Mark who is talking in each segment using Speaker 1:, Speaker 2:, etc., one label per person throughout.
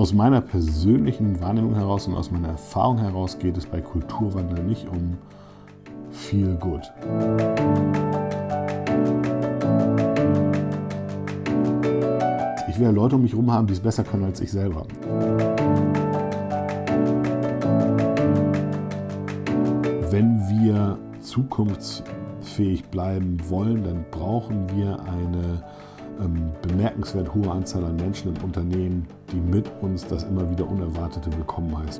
Speaker 1: aus meiner persönlichen Wahrnehmung heraus und aus meiner Erfahrung heraus geht es bei Kulturwandel nicht um viel Good. Ich will Leute um mich herum haben, die es besser können als ich selber. Wenn wir zukunftsfähig bleiben wollen, dann brauchen wir eine ähm, bemerkenswert hohe Anzahl an Menschen im Unternehmen, die mit uns das immer wieder Unerwartete willkommen heißen.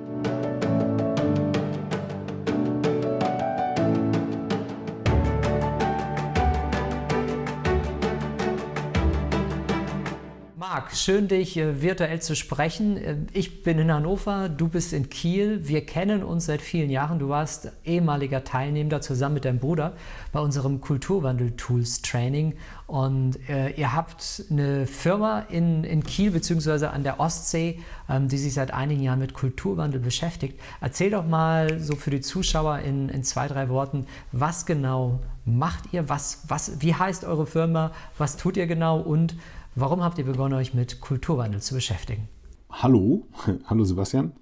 Speaker 2: Schön dich äh, virtuell zu sprechen. Äh, ich bin in Hannover, du bist in Kiel. Wir kennen uns seit vielen Jahren. Du warst ehemaliger Teilnehmer zusammen mit deinem Bruder bei unserem Kulturwandel-Tools-Training. Und äh, ihr habt eine Firma in, in Kiel bzw. an der Ostsee, ähm, die sich seit einigen Jahren mit Kulturwandel beschäftigt. Erzähl doch mal so für die Zuschauer in, in zwei, drei Worten, was genau macht ihr? Was, was, wie heißt eure Firma? Was tut ihr genau? Und Warum habt ihr begonnen, euch mit Kulturwandel zu beschäftigen?
Speaker 1: Hallo, hallo Sebastian.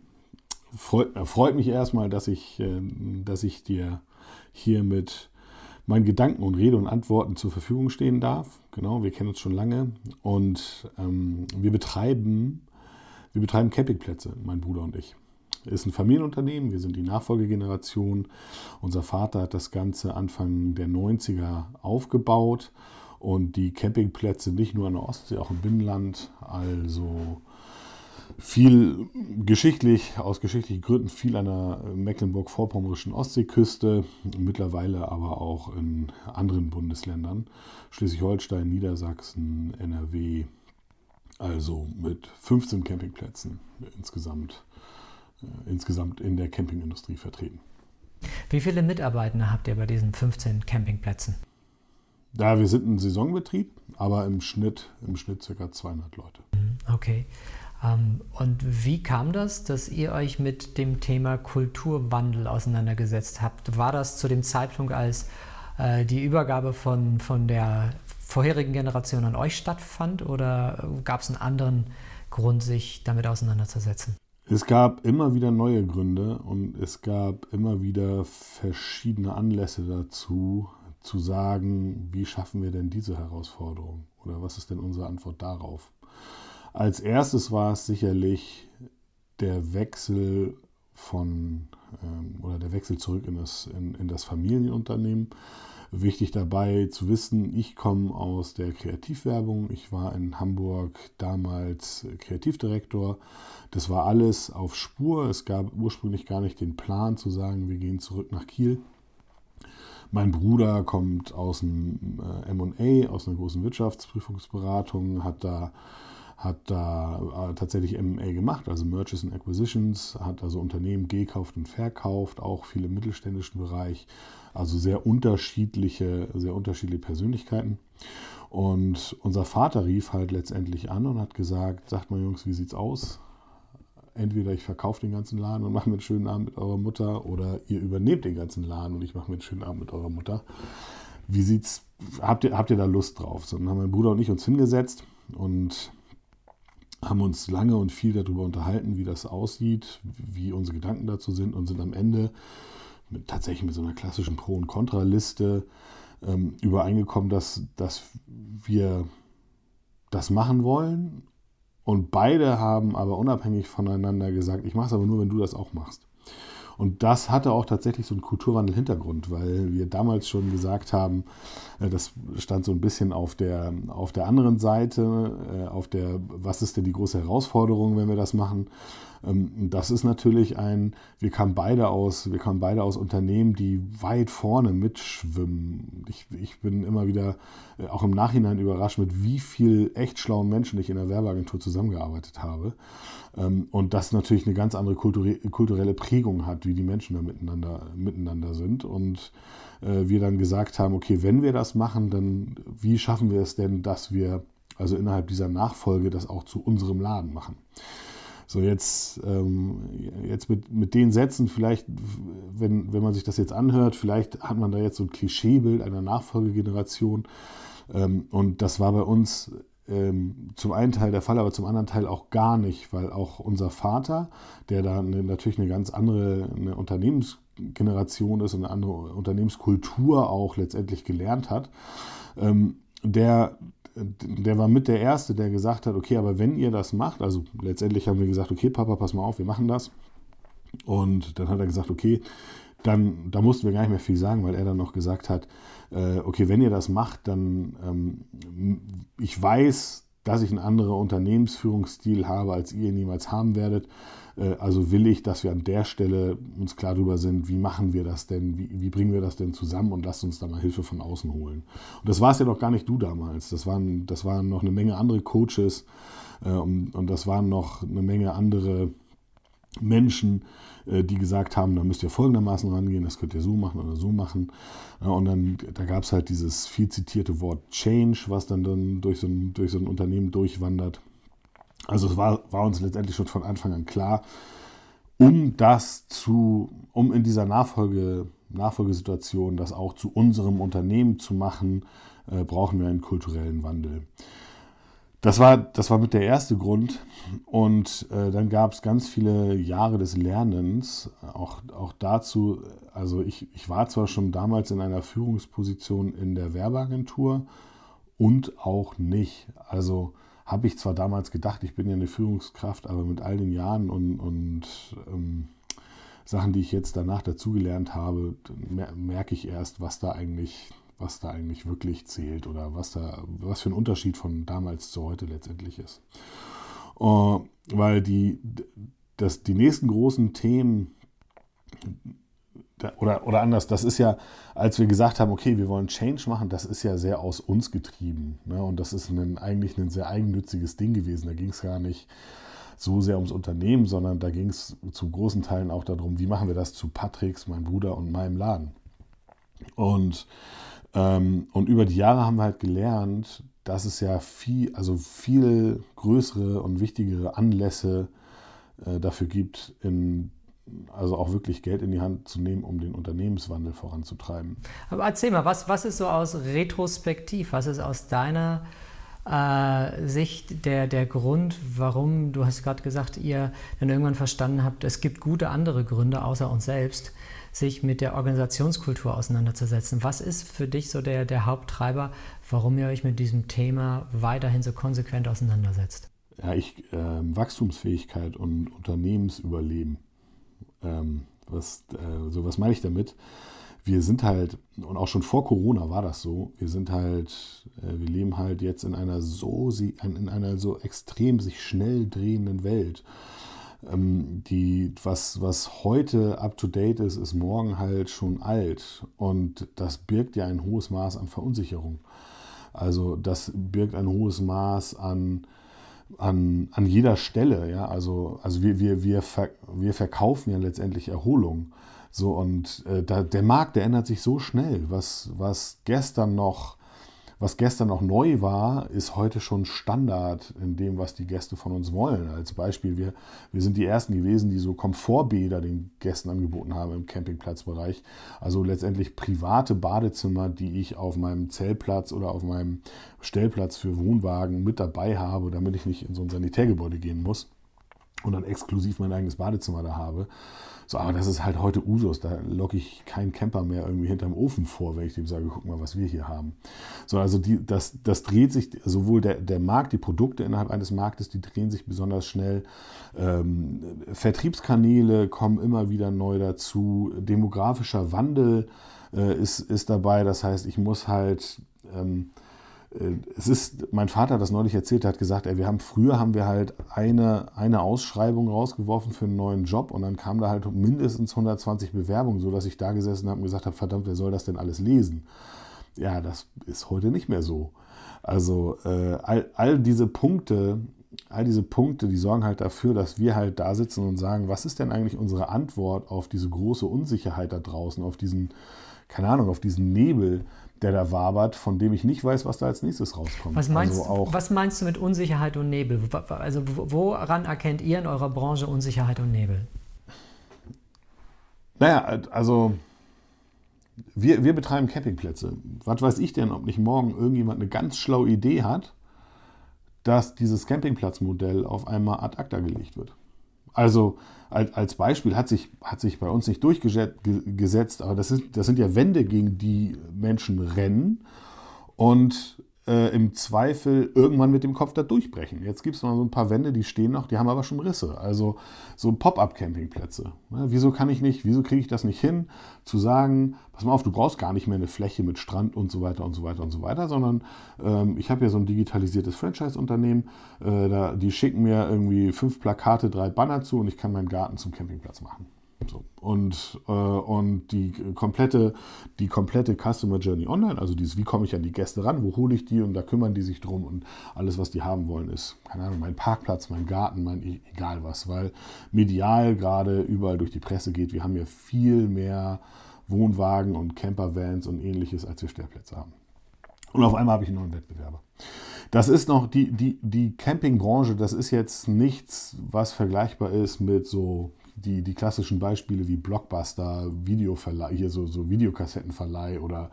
Speaker 1: Freut, äh, freut mich erstmal, dass ich, äh, dass ich dir hier mit meinen Gedanken und Rede und Antworten zur Verfügung stehen darf. Genau, wir kennen uns schon lange und ähm, wir betreiben, wir betreiben Campingplätze, mein Bruder und ich. Ist ein Familienunternehmen, wir sind die Nachfolgegeneration. Unser Vater hat das Ganze Anfang der 90er aufgebaut und die Campingplätze nicht nur an der Ostsee, auch im Binnenland. Also viel geschichtlich, aus geschichtlichen Gründen viel an der mecklenburg-vorpommerischen Ostseeküste, mittlerweile aber auch in anderen Bundesländern, Schleswig-Holstein, Niedersachsen, NRW, also mit 15 Campingplätzen insgesamt, äh, insgesamt in der Campingindustrie vertreten.
Speaker 2: Wie viele Mitarbeiter habt ihr bei diesen 15 Campingplätzen?
Speaker 1: Ja, wir sind ein Saisonbetrieb, aber im Schnitt, im Schnitt ca. 200 Leute.
Speaker 2: Mhm, okay. Ähm, und wie kam das, dass ihr euch mit dem Thema Kulturwandel auseinandergesetzt habt? War das zu dem Zeitpunkt, als äh, die Übergabe von, von der vorherigen Generation an euch stattfand oder gab es einen anderen Grund, sich damit auseinanderzusetzen?
Speaker 1: Es gab immer wieder neue Gründe und es gab immer wieder verschiedene Anlässe dazu, zu sagen, wie schaffen wir denn diese Herausforderung oder was ist denn unsere Antwort darauf? Als erstes war es sicherlich der Wechsel von ähm, oder der Wechsel zurück in das, in, in das Familienunternehmen. Wichtig dabei zu wissen, ich komme aus der Kreativwerbung. Ich war in Hamburg damals Kreativdirektor. Das war alles auf Spur. Es gab ursprünglich gar nicht den Plan zu sagen, wir gehen zurück nach Kiel. Mein Bruder kommt aus dem äh, MA, aus einer großen Wirtschaftsprüfungsberatung, hat da, hat da äh, tatsächlich MA gemacht, also Mergers and Acquisitions, hat also Unternehmen gekauft und verkauft, auch viel im mittelständischen Bereich, also sehr unterschiedliche, sehr unterschiedliche Persönlichkeiten. Und unser Vater rief halt letztendlich an und hat gesagt, sagt mal Jungs, wie sieht's aus? Entweder ich verkaufe den ganzen Laden und mache mir einen schönen Abend mit eurer Mutter oder ihr übernehmt den ganzen Laden und ich mache mir einen schönen Abend mit eurer Mutter. Wie sieht's, habt ihr, habt ihr da Lust drauf? So, dann haben mein Bruder und ich uns hingesetzt und haben uns lange und viel darüber unterhalten, wie das aussieht, wie unsere Gedanken dazu sind und sind am Ende mit, tatsächlich mit so einer klassischen Pro- und Kontraliste ähm, übereingekommen, dass, dass wir das machen wollen und beide haben aber unabhängig voneinander gesagt, ich mache es aber nur, wenn du das auch machst. Und das hatte auch tatsächlich so einen Kulturwandel-Hintergrund, weil wir damals schon gesagt haben, äh, das stand so ein bisschen auf der, auf der anderen Seite, äh, auf der, was ist denn die große Herausforderung, wenn wir das machen? Ähm, das ist natürlich ein, wir kamen beide aus, wir kamen beide aus Unternehmen, die weit vorne mitschwimmen. Ich, ich bin immer wieder äh, auch im Nachhinein überrascht, mit wie viel echt schlauen Menschen ich in der Werbeagentur zusammengearbeitet habe. Ähm, und das natürlich eine ganz andere kulturelle Prägung hat, wie die Menschen da miteinander, miteinander sind. Und äh, wir dann gesagt haben, okay, wenn wir das machen, dann wie schaffen wir es denn, dass wir also innerhalb dieser Nachfolge das auch zu unserem Laden machen? So, jetzt, ähm, jetzt mit, mit den Sätzen, vielleicht, wenn, wenn man sich das jetzt anhört, vielleicht hat man da jetzt so ein Klischeebild einer Nachfolgegeneration. Ähm, und das war bei uns ähm, zum einen Teil der Fall, aber zum anderen Teil auch gar nicht, weil auch unser Vater, der da eine, natürlich eine ganz andere eine Unternehmensgeneration ist und eine andere Unternehmenskultur auch letztendlich gelernt hat, ähm, der, der war mit der Erste, der gesagt hat, okay, aber wenn ihr das macht, also letztendlich haben wir gesagt, okay, Papa, pass mal auf, wir machen das. Und dann hat er gesagt, okay, dann, da mussten wir gar nicht mehr viel sagen, weil er dann noch gesagt hat, äh, okay, wenn ihr das macht, dann ähm, ich weiß, dass ich einen anderen Unternehmensführungsstil habe, als ihr ihn niemals haben werdet. Äh, also will ich, dass wir an der Stelle uns klar darüber sind, wie machen wir das denn, wie, wie bringen wir das denn zusammen und lasst uns da mal Hilfe von außen holen. Und das war es ja noch gar nicht du damals. Das waren, das waren noch eine Menge andere Coaches äh, und, und das waren noch eine Menge andere Menschen, äh, die gesagt haben, da müsst ihr folgendermaßen rangehen, das könnt ihr so machen oder so machen. Und dann, da gab es halt dieses viel zitierte Wort Change, was dann, dann durch, so ein, durch so ein Unternehmen durchwandert. Also es war, war uns letztendlich schon von Anfang an klar, um das zu, um in dieser Nachfolge, Nachfolgesituation das auch zu unserem Unternehmen zu machen, äh, brauchen wir einen kulturellen Wandel. Das war, das war mit der erste Grund. Und äh, dann gab es ganz viele Jahre des Lernens. Auch, auch dazu, also ich, ich war zwar schon damals in einer Führungsposition in der Werbeagentur und auch nicht. Also habe ich zwar damals gedacht, ich bin ja eine Führungskraft, aber mit all den Jahren und, und ähm, Sachen, die ich jetzt danach dazugelernt habe, merke ich erst, was da eigentlich was da eigentlich wirklich zählt oder was da, was für ein Unterschied von damals zu heute letztendlich ist. Uh, weil die, das, die nächsten großen Themen, oder, oder anders, das ist ja, als wir gesagt haben, okay, wir wollen Change machen, das ist ja sehr aus uns getrieben. Ne? Und das ist ein, eigentlich ein sehr eigennütziges Ding gewesen. Da ging es gar nicht so sehr ums Unternehmen, sondern da ging es zu großen Teilen auch darum, wie machen wir das zu Patricks, meinem Bruder und meinem Laden. Und ähm, und über die Jahre haben wir halt gelernt, dass es ja viel, also viel größere und wichtigere Anlässe äh, dafür gibt, in, also auch wirklich Geld in die Hand zu nehmen, um den Unternehmenswandel voranzutreiben.
Speaker 2: Aber erzähl mal, was, was ist so aus Retrospektiv, was ist aus deiner äh, Sicht der, der Grund, warum, du hast gerade gesagt, ihr dann irgendwann verstanden habt, es gibt gute andere Gründe außer uns selbst, sich mit der Organisationskultur auseinanderzusetzen. Was ist für dich so der, der Haupttreiber, warum ihr euch mit diesem Thema weiterhin so konsequent auseinandersetzt?
Speaker 1: Ja, ich, äh, Wachstumsfähigkeit und Unternehmensüberleben. Ähm, was, äh, so was meine ich damit? Wir sind halt, und auch schon vor Corona war das so, wir sind halt, äh, wir leben halt jetzt in einer so, in einer so extrem sich schnell drehenden Welt. Ähm, die, was, was heute up-to-date ist, ist morgen halt schon alt. Und das birgt ja ein hohes Maß an Verunsicherung. Also das birgt ein hohes Maß an, an, an jeder Stelle. Ja? Also, also wir, wir, wir, ver, wir verkaufen ja letztendlich Erholung. So, und äh, da, der Markt, der ändert sich so schnell. Was, was gestern noch was gestern noch neu war, ist heute schon Standard in dem, was die Gäste von uns wollen. Als Beispiel, wir, wir sind die Ersten gewesen, die so Komfortbäder den Gästen angeboten haben im Campingplatzbereich. Also letztendlich private Badezimmer, die ich auf meinem Zeltplatz oder auf meinem Stellplatz für Wohnwagen mit dabei habe, damit ich nicht in so ein Sanitärgebäude gehen muss und dann exklusiv mein eigenes Badezimmer da habe. So, aber das ist halt heute Usus. Da locke ich keinen Camper mehr irgendwie hinterm Ofen vor, wenn ich dem sage, guck mal, was wir hier haben. So, also die, das, das dreht sich, sowohl der, der Markt, die Produkte innerhalb eines Marktes, die drehen sich besonders schnell. Ähm, Vertriebskanäle kommen immer wieder neu dazu. Demografischer Wandel äh, ist, ist dabei. Das heißt, ich muss halt. Ähm, es ist, mein Vater das neulich erzählt, er hat gesagt, ey, wir haben früher haben wir halt eine, eine Ausschreibung rausgeworfen für einen neuen Job und dann kamen da halt mindestens 120 Bewerbungen, sodass ich da gesessen habe und gesagt habe, verdammt, wer soll das denn alles lesen? Ja, das ist heute nicht mehr so. Also äh, all, all diese Punkte, all diese Punkte, die sorgen halt dafür, dass wir halt da sitzen und sagen, was ist denn eigentlich unsere Antwort auf diese große Unsicherheit da draußen, auf diesen, keine Ahnung, auf diesen Nebel, der da wabert, von dem ich nicht weiß, was da als nächstes rauskommt.
Speaker 2: Was meinst, also was meinst du mit Unsicherheit und Nebel? Also woran erkennt ihr in eurer Branche Unsicherheit und Nebel?
Speaker 1: Naja, also wir, wir betreiben Campingplätze. Was weiß ich denn, ob nicht morgen irgendjemand eine ganz schlaue Idee hat, dass dieses Campingplatzmodell auf einmal ad acta gelegt wird. Also als Beispiel hat sich, hat sich bei uns nicht durchgesetzt, aber das, ist, das sind ja Wände, gegen die Menschen rennen. Und äh, im Zweifel irgendwann mit dem Kopf da durchbrechen. Jetzt gibt es noch so ein paar Wände, die stehen noch, die haben aber schon Risse. Also so Pop-up-Campingplätze. Ja, wieso kann ich nicht, wieso kriege ich das nicht hin, zu sagen, pass mal auf, du brauchst gar nicht mehr eine Fläche mit Strand und so weiter und so weiter und so weiter, sondern ähm, ich habe ja so ein digitalisiertes Franchise-Unternehmen, äh, die schicken mir irgendwie fünf Plakate, drei Banner zu und ich kann meinen Garten zum Campingplatz machen. Und, äh, und die komplette, die komplette Customer Journey online, also dieses, wie komme ich an die Gäste ran, wo hole ich die? Und da kümmern die sich drum. Und alles, was die haben wollen, ist, keine Ahnung, mein Parkplatz, mein Garten, mein e-, egal was, weil medial gerade überall durch die Presse geht, wir haben ja viel mehr Wohnwagen und Campervans und ähnliches, als wir Stellplätze haben. Und auf einmal habe ich einen neuen Wettbewerber. Das ist noch die, die, die Campingbranche, das ist jetzt nichts, was vergleichbar ist mit so die, die klassischen Beispiele wie Blockbuster, Videoverleih, hier so, so Videokassettenverleih oder,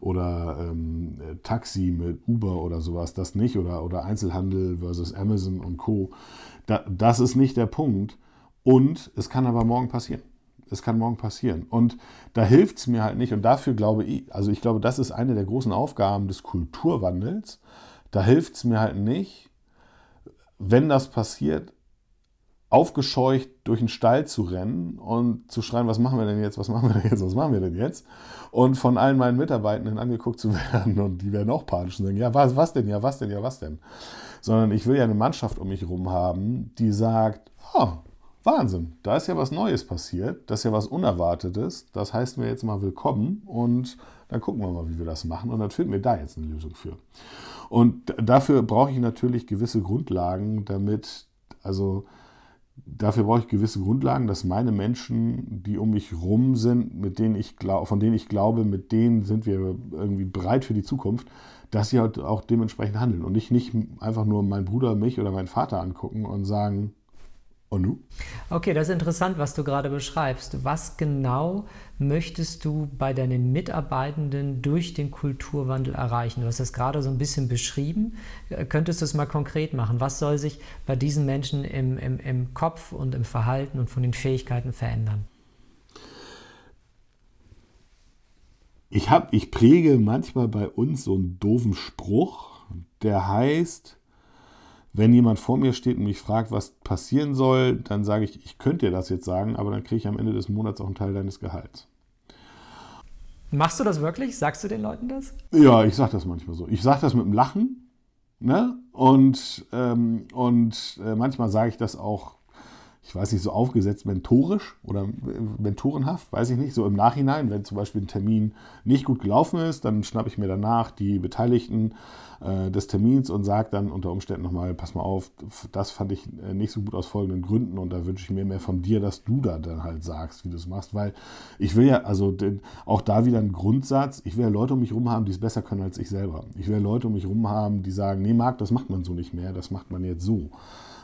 Speaker 1: oder ähm, Taxi mit Uber oder sowas, das nicht, oder, oder Einzelhandel versus Amazon und Co. Da, das ist nicht der Punkt. Und es kann aber morgen passieren. Es kann morgen passieren. Und da hilft es mir halt nicht. Und dafür glaube ich, also ich glaube, das ist eine der großen Aufgaben des Kulturwandels. Da hilft es mir halt nicht, wenn das passiert, aufgescheucht durch den Stall zu rennen und zu schreien, was machen wir denn jetzt, was machen wir denn jetzt, was machen wir denn jetzt? Und von allen meinen Mitarbeitenden angeguckt zu werden und die werden auch panisch und sagen, ja, was, was denn, ja, was denn, ja, was denn? Sondern ich will ja eine Mannschaft um mich herum haben, die sagt, oh, Wahnsinn, da ist ja was Neues passiert, das ist ja was Unerwartetes, das heißt mir jetzt mal willkommen und dann gucken wir mal, wie wir das machen und dann finden wir da jetzt eine Lösung für. Und dafür brauche ich natürlich gewisse Grundlagen, damit, also dafür brauche ich gewisse Grundlagen, dass meine Menschen, die um mich rum sind, mit denen ich glaub, von denen ich glaube, mit denen sind wir irgendwie bereit für die Zukunft, dass sie halt auch dementsprechend handeln und nicht, nicht einfach nur meinen Bruder, mich oder meinen Vater angucken und sagen, und nu?
Speaker 2: Okay, das ist interessant, was du gerade beschreibst. Was genau möchtest du bei deinen Mitarbeitenden durch den Kulturwandel erreichen? Du hast das gerade so ein bisschen beschrieben. Äh, könntest du es mal konkret machen? Was soll sich bei diesen Menschen im, im, im Kopf und im Verhalten und von den Fähigkeiten verändern?
Speaker 1: Ich, hab, ich präge manchmal bei uns so einen doofen Spruch, der heißt, wenn jemand vor mir steht und mich fragt, was passieren soll, dann sage ich, ich könnte dir das jetzt sagen, aber dann kriege ich am Ende des Monats auch einen Teil deines Gehalts.
Speaker 2: Machst du das wirklich? Sagst du den Leuten das?
Speaker 1: Ja, ich sage das manchmal so. Ich sage das mit dem Lachen. Ne? Und, ähm, und äh, manchmal sage ich das auch, ich weiß nicht, so aufgesetzt mentorisch oder mentorenhaft, weiß ich nicht, so im Nachhinein, wenn zum Beispiel ein Termin nicht gut gelaufen ist, dann schnappe ich mir danach die Beteiligten äh, des Termins und sage dann unter Umständen nochmal, pass mal auf, das fand ich äh, nicht so gut aus folgenden Gründen und da wünsche ich mir mehr von dir, dass du da dann halt sagst, wie du es machst, weil ich will ja, also den, auch da wieder ein Grundsatz, ich will ja Leute um mich herum haben, die es besser können als ich selber. Ich will ja Leute um mich herum haben, die sagen, nee Marc, das macht man so nicht mehr, das macht man jetzt so.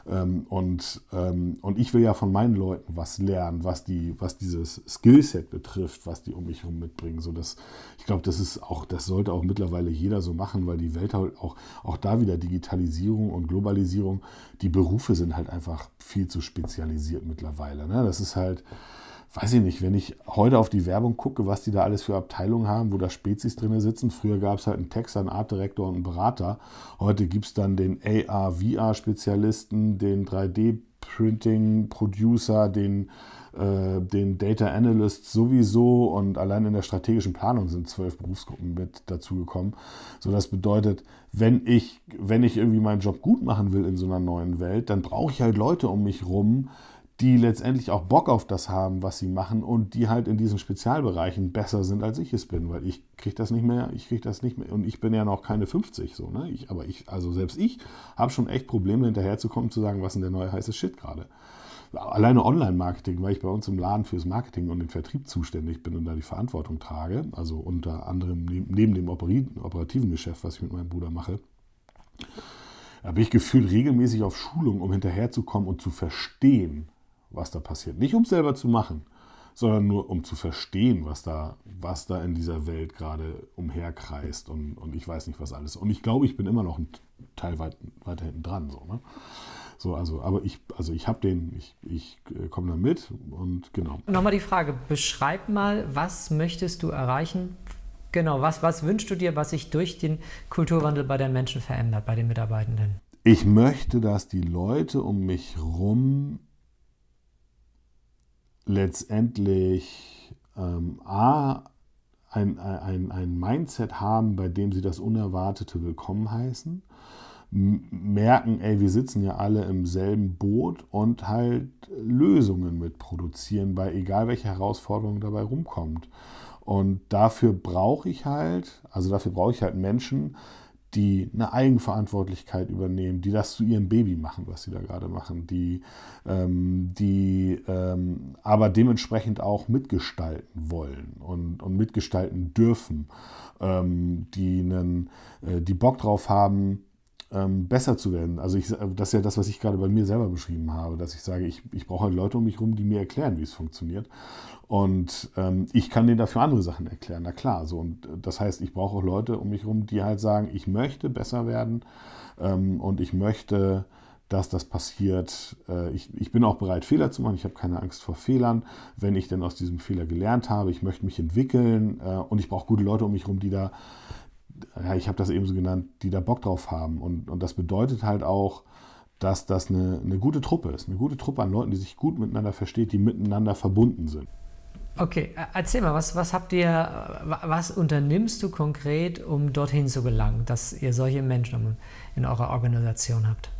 Speaker 1: Ähm, und, ähm, und ich will ja von meinen Leuten was lernen, was, die, was dieses Skillset betrifft, was die um mich herum mitbringen. So dass, ich glaube, das ist auch, das sollte auch mittlerweile jeder so machen, weil die Welt halt auch, auch da wieder Digitalisierung und Globalisierung, die Berufe sind halt einfach viel zu spezialisiert mittlerweile. Ne? Das ist halt weiß ich nicht, wenn ich heute auf die Werbung gucke, was die da alles für Abteilungen haben, wo da Spezies drin sitzen. Früher gab es halt einen Texter, einen Artdirektor und einen Berater. Heute gibt es dann den AR-VR-Spezialisten, den 3D-Printing-Producer, den, äh, den Data Analyst sowieso und allein in der strategischen Planung sind zwölf Berufsgruppen mit dazugekommen. So, das bedeutet, wenn ich, wenn ich irgendwie meinen Job gut machen will in so einer neuen Welt, dann brauche ich halt Leute um mich rum, die letztendlich auch Bock auf das haben, was sie machen und die halt in diesen Spezialbereichen besser sind, als ich es bin, weil ich kriege das nicht mehr, ich kriege das nicht mehr und ich bin ja noch keine 50 so, ne? Ich, aber ich, also selbst ich habe schon echt Probleme hinterherzukommen, zu sagen, was denn der neue heiße Shit gerade. Alleine Online-Marketing, weil ich bei uns im Laden fürs Marketing und den Vertrieb zuständig bin und da die Verantwortung trage, also unter anderem neben dem operativen Geschäft, was ich mit meinem Bruder mache, bin ich gefühlt regelmäßig auf Schulung, um hinterherzukommen und zu verstehen, was da passiert. Nicht um es selber zu machen, sondern nur um zu verstehen, was da, was da in dieser Welt gerade umherkreist und, und ich weiß nicht, was alles. Und ich glaube, ich bin immer noch ein Teil weit, weiter hinten dran. So, ne? So, also, aber ich, also ich habe den, ich, ich äh, komme da mit und genau.
Speaker 2: Nochmal die Frage, beschreib mal, was möchtest du erreichen? Genau, was, was wünschst du dir, was sich durch den Kulturwandel bei den Menschen verändert, bei den Mitarbeitenden?
Speaker 1: Ich möchte, dass die Leute um mich herum letztendlich ähm, A, ein, ein, ein Mindset haben, bei dem sie das Unerwartete willkommen heißen merken, ey, wir sitzen ja alle im selben Boot und halt Lösungen mit produzieren, bei egal welche Herausforderung dabei rumkommt. Und dafür brauche ich halt, also dafür brauche ich halt Menschen, die eine Eigenverantwortlichkeit übernehmen, die das zu ihrem Baby machen, was sie da gerade machen, die, ähm, die ähm, aber dementsprechend auch mitgestalten wollen und, und mitgestalten dürfen, ähm, die, einen, äh, die Bock drauf haben, ähm, besser zu werden. Also ich, das ist ja das, was ich gerade bei mir selber beschrieben habe, dass ich sage, ich, ich brauche halt Leute um mich herum, die mir erklären, wie es funktioniert. Und ähm, ich kann denen dafür andere Sachen erklären, na klar. So. Und das heißt, ich brauche auch Leute um mich herum, die halt sagen, ich möchte besser werden ähm, und ich möchte, dass das passiert. Äh, ich, ich bin auch bereit, Fehler zu machen. Ich habe keine Angst vor Fehlern, wenn ich denn aus diesem Fehler gelernt habe. Ich möchte mich entwickeln äh, und ich brauche gute Leute um mich herum, die da ja, ich habe das eben so genannt, die da Bock drauf haben. Und, und das bedeutet halt auch, dass das eine, eine gute Truppe ist. Eine gute Truppe an Leuten, die sich gut miteinander versteht, die miteinander verbunden sind.
Speaker 2: Okay, erzähl mal, was, was habt ihr, was unternimmst du konkret, um dorthin zu gelangen, dass ihr solche Menschen in eurer Organisation habt?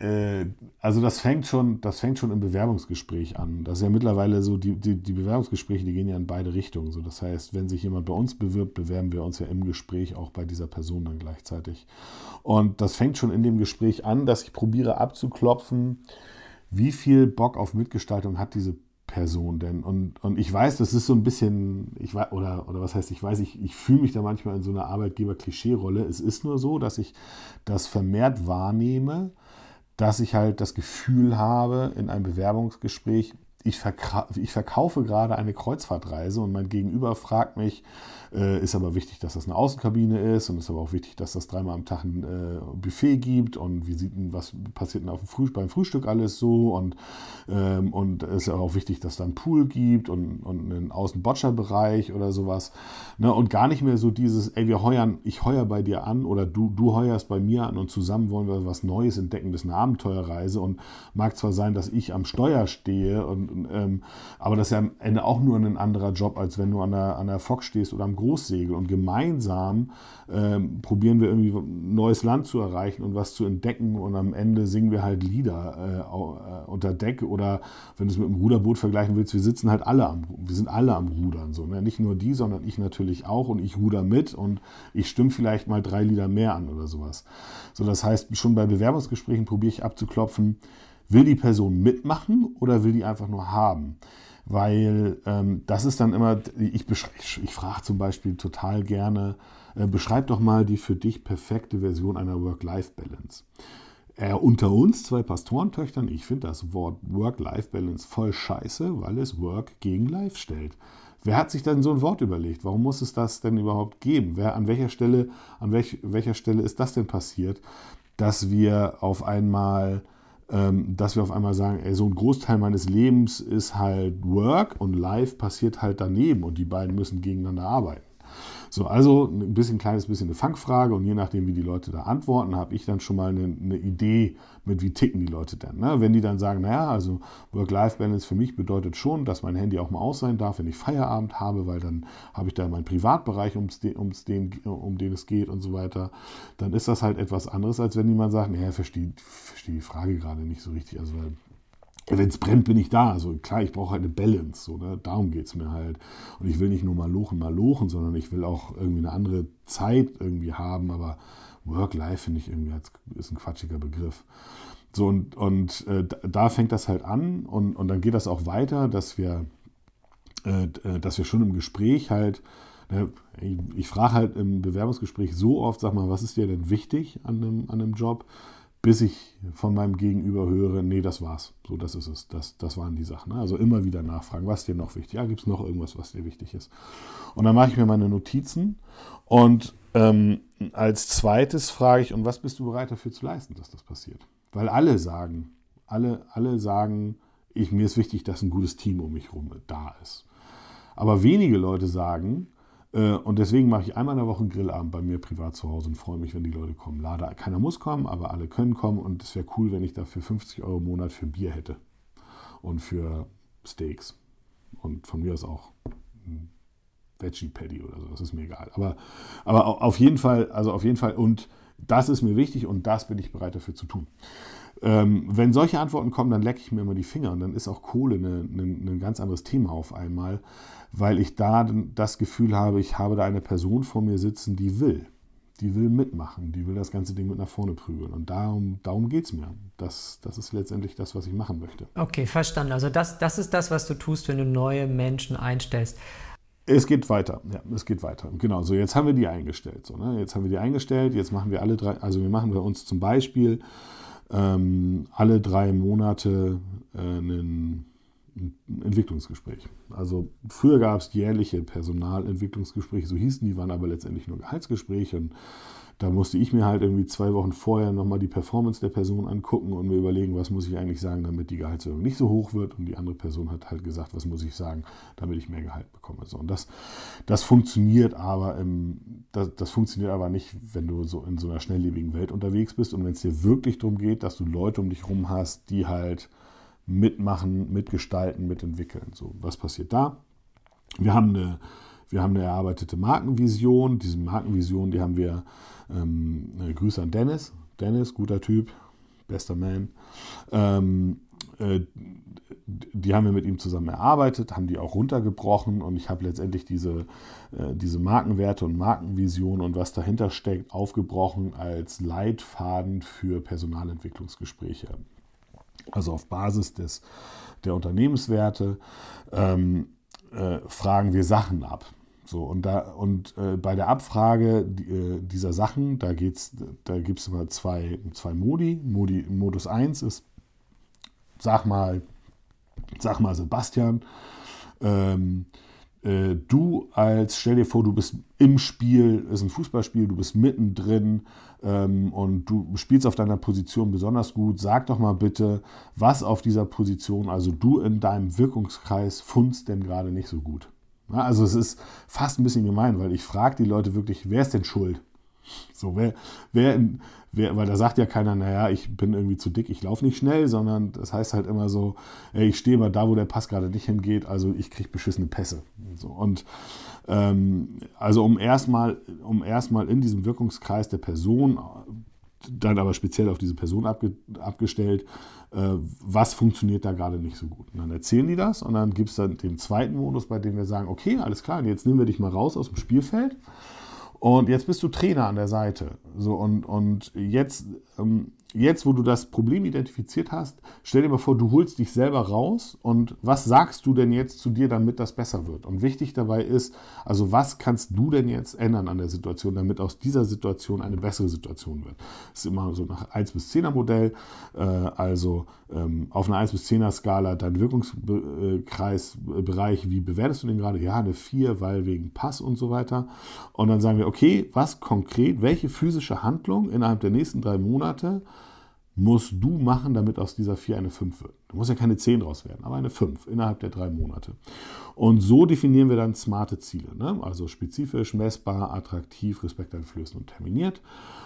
Speaker 1: Äh, also das fängt schon, das fängt schon im Bewerbungsgespräch an. Das ist ja mittlerweile so, die, die, die, Bewerbungsgespräche, die gehen ja in beide Richtungen. So, das heißt, wenn sich jemand bei uns bewirbt, bewerben wir uns ja im Gespräch auch bei dieser Person dann gleichzeitig. Und das fängt schon in dem Gespräch an, dass ich probiere abzuklopfen, wie viel Bock auf Mitgestaltung hat diese Person denn? Und, und ich weiß, das ist so ein bisschen, ich weiß, oder, oder was heißt, ich weiß, ich, ich fühle mich da manchmal in so einer Arbeitgeber-Klischee-Rolle. Es ist nur so, dass ich das vermehrt wahrnehme, dass ich halt das Gefühl habe in einem Bewerbungsgespräch, ich, verkaufe gerade eine Kreuzfahrtreise und mein Gegenüber fragt mich, ist aber wichtig, dass das eine Außenkabine ist und ist aber auch wichtig, dass das dreimal am Tag ein äh, Buffet gibt und wie sieht was passiert denn auf dem Früh, beim Frühstück alles so und, ähm, und es ist aber auch wichtig, dass da ein Pool gibt und, und einen Außenboccia-Bereich oder sowas. Ne? Und gar nicht mehr so dieses, ey, wir heuern, ich heuer bei dir an oder du, du heuerst bei mir an und zusammen wollen wir was Neues entdecken, das ist eine Abenteuerreise und mag zwar sein, dass ich am Steuer stehe, und, ähm, aber das ist ja am Ende auch nur ein anderer Job, als wenn du an der, an der Fock stehst oder am Großsegel und gemeinsam ähm, probieren wir irgendwie ein neues Land zu erreichen und was zu entdecken und am Ende singen wir halt Lieder äh, äh, unter Deck oder wenn du es mit einem Ruderboot vergleichen willst, wir sitzen halt alle am, wir sind alle am Rudern so, ne? nicht nur die, sondern ich natürlich auch und ich ruder mit und ich stimme vielleicht mal drei Lieder mehr an oder sowas. So, das heißt, schon bei Bewerbungsgesprächen probiere ich abzuklopfen, will die Person mitmachen oder will die einfach nur haben? Weil ähm, das ist dann immer, ich, ich, frage zum Beispiel total gerne, äh, beschreib doch mal die für dich perfekte Version einer Work-Life-Balance. Äh, unter uns, zwei Pastorentöchtern, ich finde das Wort Work-Life-Balance voll scheiße, weil es Work gegen Life stellt. Wer hat sich denn so ein Wort überlegt? Warum muss es das denn überhaupt geben? Wer, an welcher Stelle, an welch, welcher Stelle ist das denn passiert, dass wir auf einmal dass wir auf einmal sagen, ey, so ein Großteil meines Lebens ist halt Work und Life passiert halt daneben und die beiden müssen gegeneinander arbeiten. So, also ein bisschen kleines bisschen eine Fangfrage und je nachdem, wie die Leute da antworten, habe ich dann schon mal eine, eine, Idee mit, wie ticken die Leute denn. Ne? Wenn die dann sagen, naja, also Work-Life-Balance für mich bedeutet schon, dass mein Handy auch mal aus sein darf, wenn ich Feierabend habe, weil dann habe ich da meinen Privatbereich, ums, ums den, um den es geht und so weiter, dann ist das halt etwas anderes, als wenn jemand sagt, naja, verstehe versteh die Frage gerade nicht so richtig. Also wenn es brennt, bin ich da. Also klar, ich brauche halt eine Balance. So, ne? Darum geht es mir halt. Und ich will nicht nur mal lochen, mal lochen, sondern ich will auch irgendwie eine andere Zeit irgendwie haben. Aber Work-Life finde ich irgendwie als, ist ein quatschiger Begriff. So, und, und äh, da fängt das halt an und, und dann geht das auch weiter, dass wir, äh, äh dass wir schon im Gespräch halt, ne, ich, ich frage halt im Bewerbungsgespräch so oft, sag mal, was ist dir denn wichtig an einem, an einem Job? Bis ich von meinem Gegenüber höre, nee, das war's. So, das ist es. Das, das waren die Sachen. Also immer wieder nachfragen, was ist dir noch wichtig? Ja, gibt es noch irgendwas, was dir wichtig ist? Und dann mache ich mir meine Notizen und ähm, als zweites frage ich, und was bist du bereit dafür zu leisten, dass das passiert? Weil alle sagen, alle, alle sagen, ich, mir ist wichtig, dass ein gutes Team um mich herum da ist. Aber wenige Leute sagen, und deswegen mache ich einmal in der Woche einen Grillabend bei mir privat zu Hause und freue mich, wenn die Leute kommen. Leider, keiner muss kommen, aber alle können kommen und es wäre cool, wenn ich dafür 50 Euro im Monat für Bier hätte und für Steaks und von mir aus auch ein Veggie Patty oder so, das ist mir egal. Aber, aber auf jeden Fall, also auf jeden Fall und das ist mir wichtig und das bin ich bereit dafür zu tun. Ähm, wenn solche Antworten kommen, dann lecke ich mir immer die Finger und dann ist auch Kohle ein ganz anderes Thema auf einmal, weil ich da das Gefühl habe, ich habe da eine Person vor mir sitzen, die will. Die will mitmachen, die will das ganze Ding mit nach vorne prügeln. Und darum, darum geht es mir. Das, das ist letztendlich das, was ich machen möchte.
Speaker 2: Okay, verstanden. Also das, das ist das, was du tust, wenn du neue Menschen einstellst.
Speaker 1: Es geht weiter, ja, es geht weiter. Genau, so jetzt haben wir die eingestellt. So, ne? Jetzt haben wir die eingestellt, jetzt machen wir alle drei, also wir machen bei uns zum Beispiel ähm, alle drei Monate äh, ein, Entwicklungsgespräch. Also früher gab es jährliche Personalentwicklungsgespräche, so hießen die, waren aber letztendlich nur Gehaltsgespräche und da musste ich mir halt irgendwie zwei Wochen vorher nochmal die Performance der Person angucken und mir überlegen, was muss ich eigentlich sagen, damit die Gehaltserhöhung nicht so hoch wird. Und die andere Person hat halt gesagt, was muss ich sagen, damit ich mehr Gehalt bekomme. So, und das, das funktioniert aber im, das, das funktioniert aber nicht, wenn du so in so einer schnelllebigen Welt unterwegs bist und wenn es dir wirklich darum geht, dass du Leute um dich herum hast, die halt mitmachen, mitgestalten, mitentwickeln. So, was passiert da? Wir haben eine, wir haben eine erarbeitete Markenvision. Diese Markenvision, die haben wir ähm, Grüße an Dennis. Dennis, guter Typ, bester Man. Ähm, äh, die haben wir mit ihm zusammen erarbeitet, haben die auch runtergebrochen und ich habe letztendlich diese, äh, diese Markenwerte und Markenvision und was dahinter steckt, aufgebrochen als Leitfaden für Personalentwicklungsgespräche. Also auf Basis des, der Unternehmenswerte ähm, äh, fragen wir Sachen ab. So, und da, und äh, bei der Abfrage äh, dieser Sachen, da da gibt es immer zwei, zwei Modi. Modi. Modus 1 ist, sag mal, sag mal, Sebastian, ähm, äh, du als, stell dir vor, du bist im Spiel, ist ein Fußballspiel, du bist mittendrin ähm, und du spielst auf deiner Position besonders gut. Sag doch mal bitte, was auf dieser Position, also du in deinem Wirkungskreis, funzt denn gerade nicht so gut. Also es ist fast ein bisschen gemein, weil ich frage die Leute wirklich, wer ist denn schuld? So, wer, wer, wer, weil da sagt ja keiner, naja, ich bin irgendwie zu dick, ich laufe nicht schnell, sondern das heißt halt immer so, ey, ich stehe mal da, wo der Pass gerade nicht hingeht, also ich kriege beschissene Pässe. So, und ähm, also um erstmal, um erstmal in diesem Wirkungskreis der Person, dann aber speziell auf diese Person abge, abgestellt, äh, was funktioniert da gerade nicht so gut. Und dann erzählen die das und dann gibt es dann den zweiten Modus, bei dem wir sagen, okay, alles klar, jetzt nehmen wir dich mal raus aus dem Spielfeld und jetzt bist du Trainer an der Seite. So, und, und jetzt ähm, jetzt, wo du das Problem identifiziert hast, stell dir mal vor, du holst dich selber raus und was sagst du denn jetzt zu dir, damit das besser wird? Und wichtig dabei ist, also was kannst du denn jetzt ändern an der Situation, damit aus dieser Situation eine bessere Situation wird? Das ist immer so nach 1 bis 10er Modell, äh, also ähm, auf einer 1 bis 10er Skala dein Wirkungskreisbereich, wie bewertest du den gerade? Ja, eine 4, weil wegen Pass und so weiter. Und dann sagen wir, okay, was konkret, welche physische Handlung innerhalb der nächsten drei Monate musst du machen, damit aus dieser 4 eine 5 wird. Da muss ja keine 10 draus werden, aber eine 5 innerhalb der drei Monate. Und so definieren wir dann smarte Ziele. Ne? Also spezifisch, messbar, attraktiv, respekteinflößend und terminiert.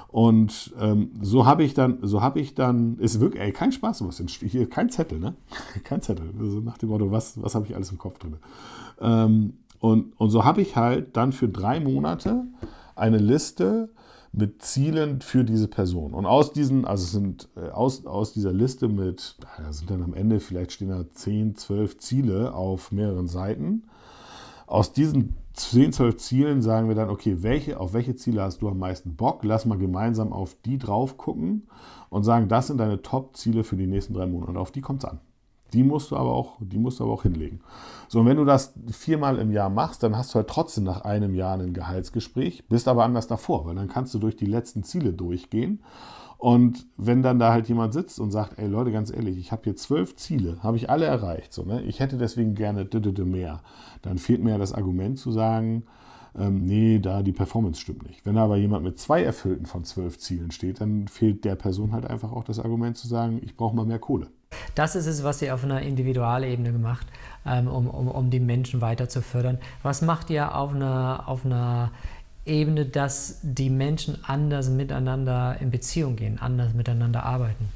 Speaker 1: Und ähm, so habe ich dann, so habe ich dann, ist wirklich, ey, kein Spaß, was hier, kein Zettel, ne? kein Zettel. Also nach dem Motto, was, was habe ich alles im Kopf drin? Ähm, und, und so habe ich halt dann für drei Monate eine Liste mit Zielen für diese Person. Und aus diesen, also sind äh, aus, aus dieser Liste mit, da sind dann am Ende vielleicht stehen da 10, 12 Ziele auf mehreren Seiten. Aus diesen 10, 12 Zielen sagen wir dann, okay, welche, auf welche Ziele hast du am meisten Bock? Lass mal gemeinsam auf die drauf gucken und sagen, das sind deine Top-Ziele für die nächsten drei Monate. Und auf die kommt es an. Die musst du aber auch, die musst du aber auch hinlegen. So, und wenn du das viermal im Jahr machst, dann hast du halt trotzdem nach einem Jahr ein Gehaltsgespräch, bist aber anders davor, weil dann kannst du durch die letzten Ziele durchgehen Und wenn dann da halt jemand sitzt und sagt, ey Leute, ganz ehrlich, ich habe hier zwölf Ziele, habe ich alle erreicht, so, ne? ich hätte deswegen gerne mehr, dann fehlt mir ja das Argument zu sagen, ähm, nee, da die Performance stimmt nicht. Wenn aber jemand mit zwei erfüllten von zwölf Zielen steht, dann fehlt der Person halt einfach auch das Argument zu sagen, ich brauche mal mehr Kohle.
Speaker 2: Das ist es, was ihr auf einer Individualebene gemacht, ähm, um, um, um die Menschen weiter zu fördern. Was macht ihr auf einer, auf einer Ebene, dass die Menschen anders miteinander in Beziehung gehen, anders miteinander arbeiten?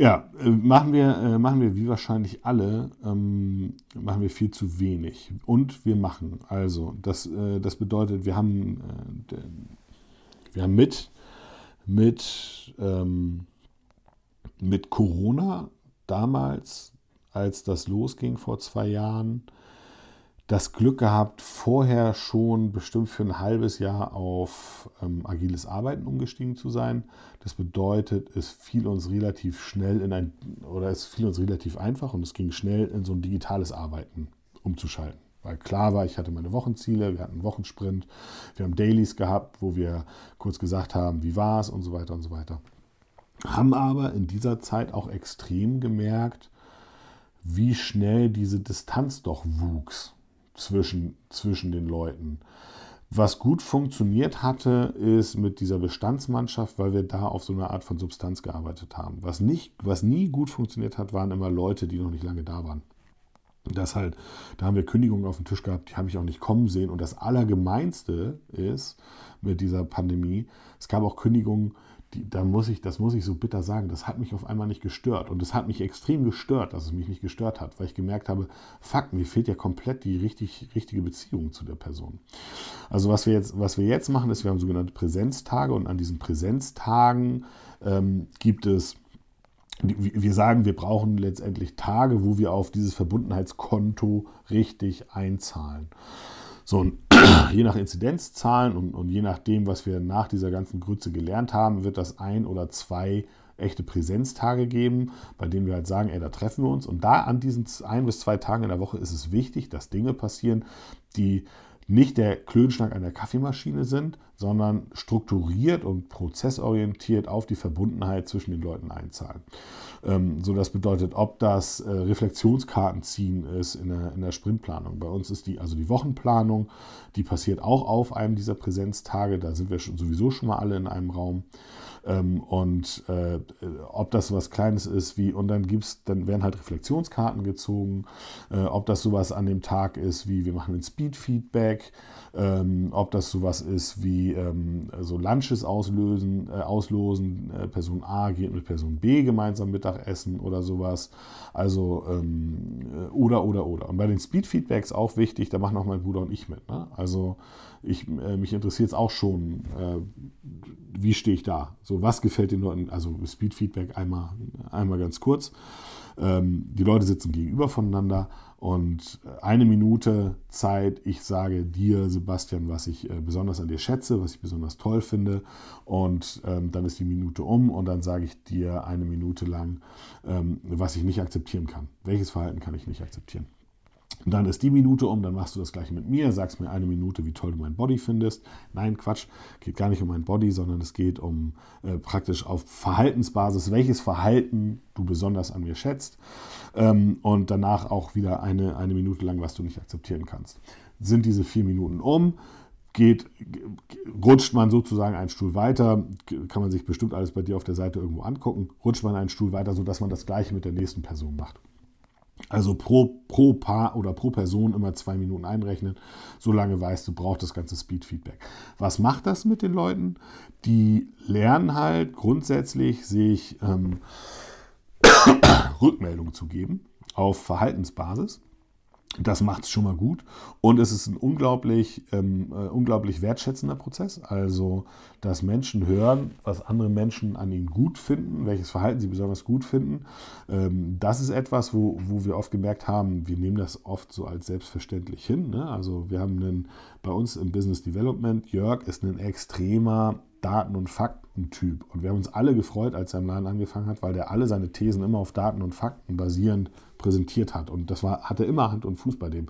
Speaker 1: Ja, äh, machen wir, äh, machen wir wie wahrscheinlich alle, ähm, machen wir viel zu wenig. Und wir machen. Also, das, äh, das bedeutet, wir haben, wir haben mit, mit, ähm, mit Corona damals, als das losging vor zwei Jahren, das Glück gehabt, vorher schon bestimmt für ein halbes Jahr auf ähm, agiles Arbeiten umgestiegen zu sein. Das bedeutet, es fiel uns relativ schnell in ein, oder es fiel uns relativ einfach und es ging schnell in so ein digitales Arbeiten umzuschalten. Weil klar war, ich hatte meine Wochenziele, wir hatten einen Wochensprint, wir haben Dailies gehabt, wo wir kurz gesagt haben, wie war es und so weiter und so weiter. Haben aber in dieser Zeit auch extrem gemerkt, wie schnell diese Distanz doch wuchs zwischen, zwischen den Leuten. Was gut funktioniert hatte, ist mit dieser Bestandsmannschaft, weil wir da auf so eine Art von Substanz gearbeitet haben. Was, nicht, was nie gut funktioniert hat, waren immer Leute, die noch nicht lange da waren. Das halt, da haben wir Kündigungen auf dem Tisch gehabt, die habe ich auch nicht kommen sehen. Und das Allergemeinste ist mit dieser Pandemie, es gab auch Kündigungen, die, da muss ich, das muss ich so bitter sagen, das hat mich auf einmal nicht gestört. Und es hat mich extrem gestört, dass es mich nicht gestört hat, weil ich gemerkt habe, fuck, mir fehlt ja komplett die richtig, richtige Beziehung zu der Person. Also was wir jetzt, was wir jetzt machen, ist, wir haben sogenannte Präsenztage und an diesen Präsenztagen ähm, gibt es wir sagen, wir brauchen letztendlich Tage, wo wir auf dieses Verbundenheitskonto richtig einzahlen. So, und je nach Inzidenzzahlen und, und je nachdem, was wir nach dieser ganzen Grütze gelernt haben, wird das ein oder zwei echte Präsenztage geben, bei denen wir halt sagen, ey, da treffen wir uns. Und da an diesen ein bis zwei Tagen in der Woche ist es wichtig, dass Dinge passieren, die nicht der Klönschnack einer Kaffeemaschine sind, sondern strukturiert und prozessorientiert auf die Verbundenheit zwischen den Leuten einzahlen. Ähm, so das bedeutet, ob das äh, Reflexionskarten ziehen ist in der, in der Sprintplanung. Bei uns ist die, also die Wochenplanung, die passiert auch auf einem dieser Präsenztage. Da sind wir schon, sowieso schon mal alle in einem Raum. Ähm, und äh, ob das was Kleines ist, wie, und dann gibt's, dann werden halt Reflexionskarten gezogen, äh, ob das sowas an dem Tag ist, wie wir machen ein Speed-Feedback, ähm, ob das sowas ist wie ähm, so Lunches auslösen, äh, auslosen, äh, Person A geht mit Person B gemeinsam Mittagessen oder sowas. Also ähm, äh, oder oder oder. Und bei den Speed-Feedbacks auch wichtig, da machen auch mein Bruder und ich mit. Ne? Also ich, äh, mich interessiert es auch schon, wie stehe ich da? So, was gefällt den Leuten? Also Speed-Feedback einmal, einmal ganz kurz. Ähm, die Leute sitzen gegenüber voneinander und eine Minute Zeit, ich sage dir, Sebastian, was ich äh, besonders an dir schätze, was ich besonders toll finde. Und ähm, dann ist die Minute um und dann sage ich dir eine Minute lang, ähm, was ich nicht akzeptieren kann. Welches Verhalten kann ich nicht akzeptieren? Und dann ist die Minute um, dann machst du das gleiche mit mir, sagst mir eine Minute, wie toll du mein Body findest. Nein, Quatsch, geht gar nicht um mein Body, sondern es geht um äh, praktisch auf Verhaltensbasis, welches Verhalten du besonders an mir schätzt. Ähm, und danach auch wieder eine, eine Minute lang, was du nicht akzeptieren kannst. Sind diese vier Minuten um, geht, rutscht man sozusagen einen Stuhl weiter, kann man sich bestimmt alles bei dir auf der Seite irgendwo angucken, rutscht man einen Stuhl weiter, sodass man das gleiche mit der nächsten Person macht. Also pro, pro Paar oder pro Person immer zwei Minuten einrechnen. So lange weißt du, braucht das ganze Speed-Feedback. Was macht das mit den Leuten? Die lernen halt grundsätzlich, sich ähm, Rückmeldungen zu geben auf Verhaltensbasis. Das macht es schon mal gut und es ist ein unglaublich, ähm, äh, unglaublich wertschätzender Prozess. Also, dass Menschen hören, was andere Menschen an ihnen gut finden, welches Verhalten sie besonders gut finden. Ähm, das ist etwas, wo, wo wir oft gemerkt haben, wir nehmen das oft so als selbstverständlich hin. Ne? Also, wir haben einen, bei uns im Business Development, Jörg ist ein extremer Daten- und Fakten ein Typ. Und wir haben uns alle gefreut, als er im Laden angefangen hat, weil der alle seine Thesen immer auf Daten und Fakten basierend präsentiert hat. Und das war, hatte immer Hand und Fuß bei dem.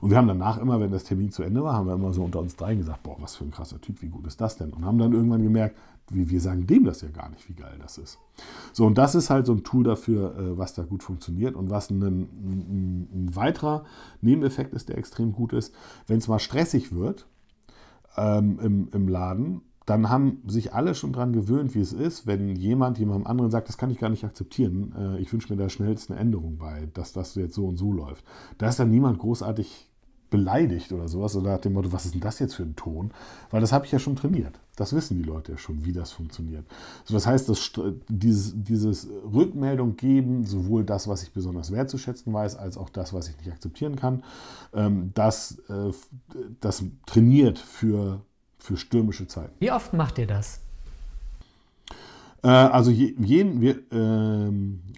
Speaker 1: Und wir haben danach immer, wenn das Termin zu Ende war, haben wir immer so unter uns dreien gesagt, boah, was für ein krasser Typ, wie gut ist das denn? Und haben dann irgendwann gemerkt, wie, wir sagen dem das ja gar nicht, wie geil das ist. So, und das ist halt so ein Tool dafür, äh, was da gut funktioniert und was ein, ein, ein weiterer Nebeneffekt ist, der extrem gut ist. Wenn es mal stressig wird ähm, im, im Laden, dann haben sich alle schon daran gewöhnt, wie es ist, wenn jemand jemandem anderen sagt, das kann ich gar nicht akzeptieren, äh, ich wünsche mir da schnellst eine Änderung bei, dass das jetzt so und so läuft. Da ist dann niemand großartig beleidigt oder sowas oder nach dem Motto, was ist denn das jetzt für ein Ton? Weil das habe ich ja schon trainiert. Das wissen die Leute ja schon, wie das funktioniert. So, das heißt, dass dieses, dieses Rückmeldung geben, sowohl das, was ich besonders wertzuschätzen weiß, als auch das, was ich nicht akzeptieren kann, ähm, das, äh, das trainiert für für stürmische Zeiten.
Speaker 2: Wie oft macht ihr das?
Speaker 1: Äh, also, je, jeden, wir, äh,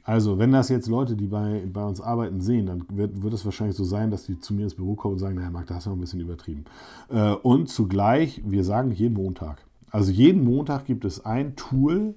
Speaker 1: also, wenn das jetzt Leute, die bei, bei uns arbeiten, sehen, dann wird, wird es wahrscheinlich so sein, dass die zu mir ins Büro kommen und sagen: Naja, Marc, da hast du noch ein bisschen übertrieben. Äh, und zugleich, wir sagen jeden Montag. Also, jeden Montag gibt es ein Tool,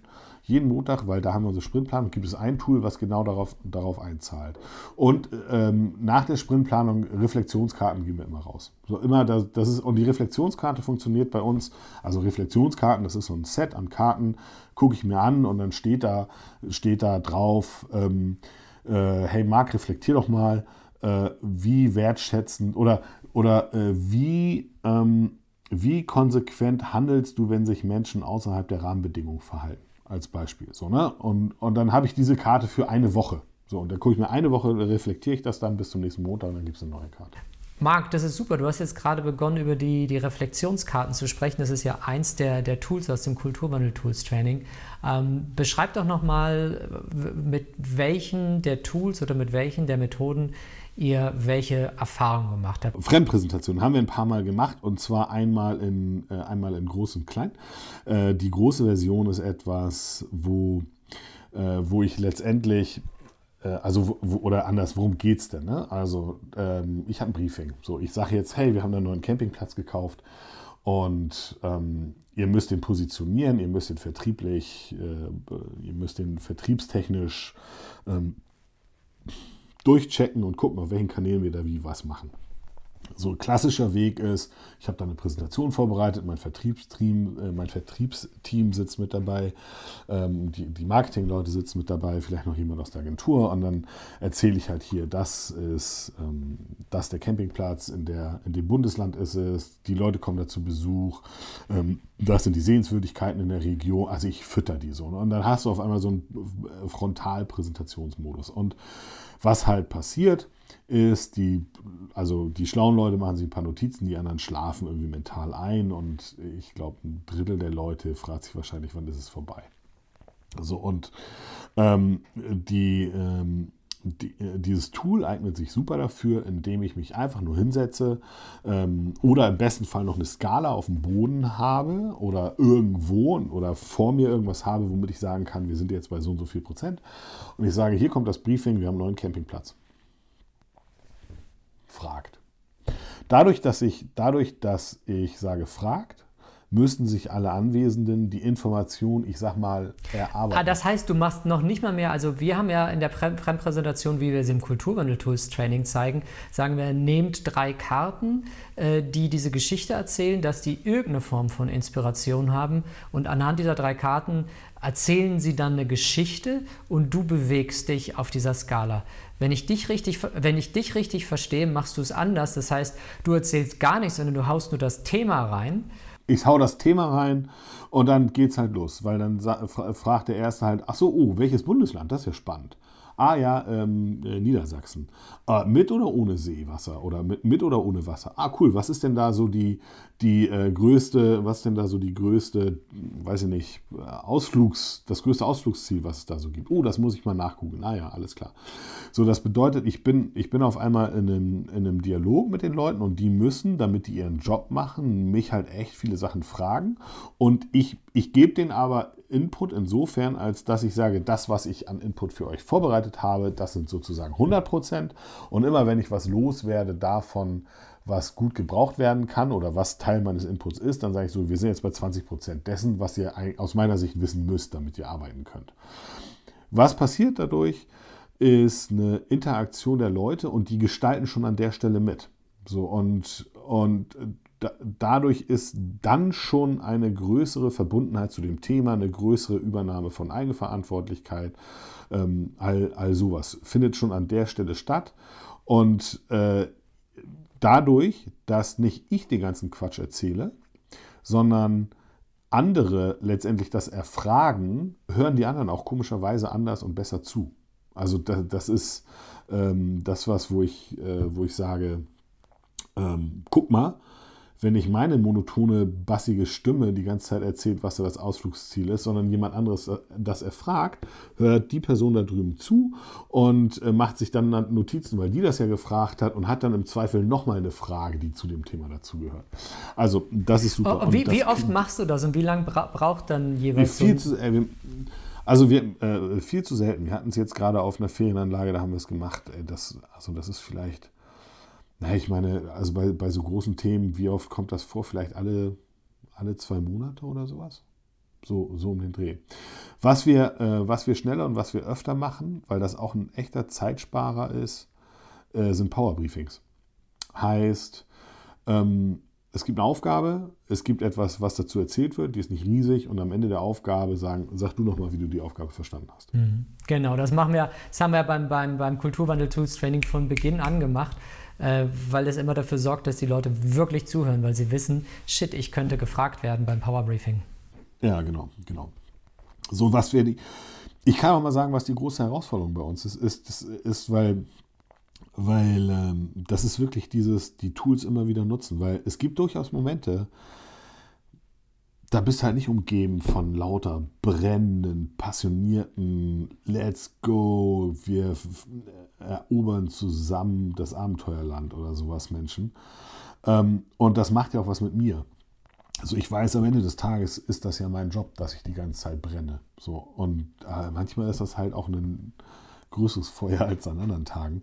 Speaker 1: jeden Montag, weil da haben wir unsere Sprintplanung, gibt es ein Tool, was genau darauf, darauf einzahlt. Und ähm, nach der Sprintplanung Reflexionskarten geben wir immer raus. So immer, das, das ist, und die Reflexionskarte funktioniert bei uns, also Reflexionskarten, das ist so ein Set an Karten, gucke ich mir an und dann steht da, steht da drauf, ähm, äh, hey Marc, reflektier doch mal, äh, wie wertschätzend oder, oder äh, wie, ähm, wie konsequent handelst du, wenn sich Menschen außerhalb der Rahmenbedingungen verhalten? Als Beispiel. So, ne? und, und dann habe ich diese Karte für eine Woche. So, und dann gucke ich mir eine Woche, reflektiere ich das dann bis zum nächsten Montag und dann gibt es eine neue Karte.
Speaker 2: Marc, das ist super. Du hast jetzt gerade begonnen, über die, die Reflexionskarten zu sprechen. Das ist ja eins der, der Tools aus dem Kulturwandel-Tools-Training. Ähm, beschreib doch nochmal, mit welchen der Tools oder mit welchen der Methoden ihr welche Erfahrungen gemacht habt.
Speaker 1: Fremdpräsentationen haben wir ein paar Mal gemacht und zwar einmal in, äh, einmal in groß und klein. Äh, die große Version ist etwas, wo, äh, wo ich letztendlich äh, also wo, oder anders, worum geht es denn? Ne? Also ähm, ich habe ein Briefing. So, ich sage jetzt, hey, wir haben einen neuen Campingplatz gekauft und ähm, ihr müsst den positionieren, ihr müsst den vertrieblich, äh, ihr müsst den vertriebstechnisch ähm, durchchecken und gucken, auf welchen Kanälen wir da wie was machen. So ein klassischer Weg ist, ich habe da eine Präsentation vorbereitet, mein Vertriebsteam, äh, mein Vertriebsteam sitzt mit dabei, ähm, die, Marketingleute sitzen mit dabei, vielleicht noch jemand aus der Agentur und dann erzähle ich halt hier, das ist ähm, das der Campingplatz, in, der, in dem Bundesland ist es, die Leute kommen da zu Besuch, ähm, das sind die Sehenswürdigkeiten in der Region, also ich fütter die so. Ne? Und dann hast du auf einmal so einen Frontalpräsentationsmodus und was halt passiert, ist, die, also die schlauen Leute machen sich ein paar Notizen, die anderen schlafen irgendwie mental ein und ich glaube, ein Drittel der Leute fragt sich wahrscheinlich, wann ist es vorbei. So, und ähm, die, ähm, die, äh, dieses Tool eignet sich super dafür, indem ich mich einfach nur hinsetze ähm, oder im besten Fall noch eine Skala auf dem Boden habe oder irgendwo oder vor mir irgendwas habe, womit ich sagen kann, wir sind jetzt bei so und so viel Prozent. Und ich sage, hier kommt das Briefing, wir haben einen neuen Campingplatz. Fragt. Dadurch, dass ich, dadurch, dass ich sage, fragt, müssten sich alle Anwesenden die Information, ich sag mal, erarbeiten. Ah,
Speaker 2: das heißt, du machst noch nicht mal mehr, also wir haben ja in der Fremdpräsentation, wie wir es im Kulturwandel-Tools-Training zeigen, sagen wir, nehmt drei Karten, äh, die diese Geschichte erzählen, dass die irgendeine Form von Inspiration haben und anhand dieser drei Karten erzählen sie dann eine Geschichte und du bewegst dich auf dieser Skala. Wenn ich dich richtig, wenn ich dich richtig verstehe, machst du es anders. Das heißt, du erzählst gar nichts, sondern du haust nur das Thema rein
Speaker 1: ich hau das Thema rein und dann geht's halt los, weil dann fragt der Erste halt, ach so, oh, welches Bundesland? Das ist ja spannend. Ah ja, ähm, äh, Niedersachsen. Äh, mit oder ohne Seewasser oder mit, mit oder ohne Wasser? Ah cool, was ist denn da so die, die äh, größte, was denn da so die größte, weiß ich nicht, Ausflugs, das größte Ausflugsziel, was es da so gibt? Oh, das muss ich mal nachgucken. Ah ja, alles klar. So, das bedeutet, ich bin, ich bin auf einmal in einem, in einem Dialog mit den Leuten und die müssen, damit die ihren Job machen, mich halt echt viele Sachen fragen. Und ich, ich gebe denen aber Input insofern, als dass ich sage, das, was ich an Input für euch vorbereitet habe, das sind sozusagen 100 Prozent. Und immer wenn ich was loswerde davon, was gut gebraucht werden kann oder was Teil meines Inputs ist, dann sage ich so, wir sind jetzt bei 20 Prozent dessen, was ihr aus meiner Sicht wissen müsst, damit ihr arbeiten könnt. Was passiert dadurch, ist eine Interaktion der Leute und die gestalten schon an der Stelle mit. So und, und da, dadurch ist dann schon eine größere Verbundenheit zu dem Thema, eine größere Übernahme von Eigenverantwortlichkeit, ähm, all, all sowas findet schon an der Stelle statt. Und äh, dadurch, dass nicht ich den ganzen Quatsch erzähle, sondern andere letztendlich das erfragen, hören die anderen auch komischerweise anders und besser zu. Also das, das ist ähm, das, was, wo ich, äh, wo ich sage, ähm, guck mal, wenn nicht meine monotone, bassige Stimme die ganze Zeit erzählt, was da das Ausflugsziel ist, sondern jemand anderes äh, das erfragt, hört die Person da drüben zu und äh, macht sich dann Notizen, weil die das ja gefragt hat und hat dann im Zweifel nochmal eine Frage, die zu dem Thema dazugehört. Also das ist super.
Speaker 2: Oh, wie, wie oft machst du das und wie lange bra braucht dann jeweils
Speaker 1: viel so zu, äh, also wir, äh, viel zu selten. Wir hatten es jetzt gerade auf einer Ferienanlage, da haben wir es gemacht. Das, also das ist vielleicht na, ich meine, also bei, bei so großen Themen, wie oft kommt das vor? Vielleicht alle, alle zwei Monate oder sowas? So, so um den Dreh. Was wir, äh, was wir schneller und was wir öfter machen, weil das auch ein echter Zeitsparer ist, äh, sind Powerbriefings. Heißt, ähm, es gibt eine Aufgabe, es gibt etwas, was dazu erzählt wird, die ist nicht riesig und am Ende der Aufgabe sagen, sag du nochmal, wie du die Aufgabe verstanden hast.
Speaker 2: Mhm. Genau, das machen wir, das haben wir beim, beim, beim Kulturwandel-Tools-Training von Beginn an gemacht äh, weil das immer dafür sorgt, dass die Leute wirklich zuhören, weil sie wissen, shit, ich könnte gefragt werden beim Powerbriefing.
Speaker 1: Ja, genau, genau. So, was wir die. Ich kann auch mal sagen, was die große Herausforderung bei uns ist, ist, ist, ist weil, weil ähm, das ist wirklich dieses, die Tools immer wieder nutzen, weil es gibt durchaus Momente, da bist halt nicht umgeben von lauter brennenden, passionierten Let's go, wir erobern zusammen das Abenteuerland oder sowas Menschen. Ähm, und das macht ja auch was mit mir. Also ich weiß, am Ende des Tages ist das ja mein Job, dass ich die ganze Zeit brenne. So. Und äh, manchmal ist das halt auch ein größeres Feuer als an anderen Tagen.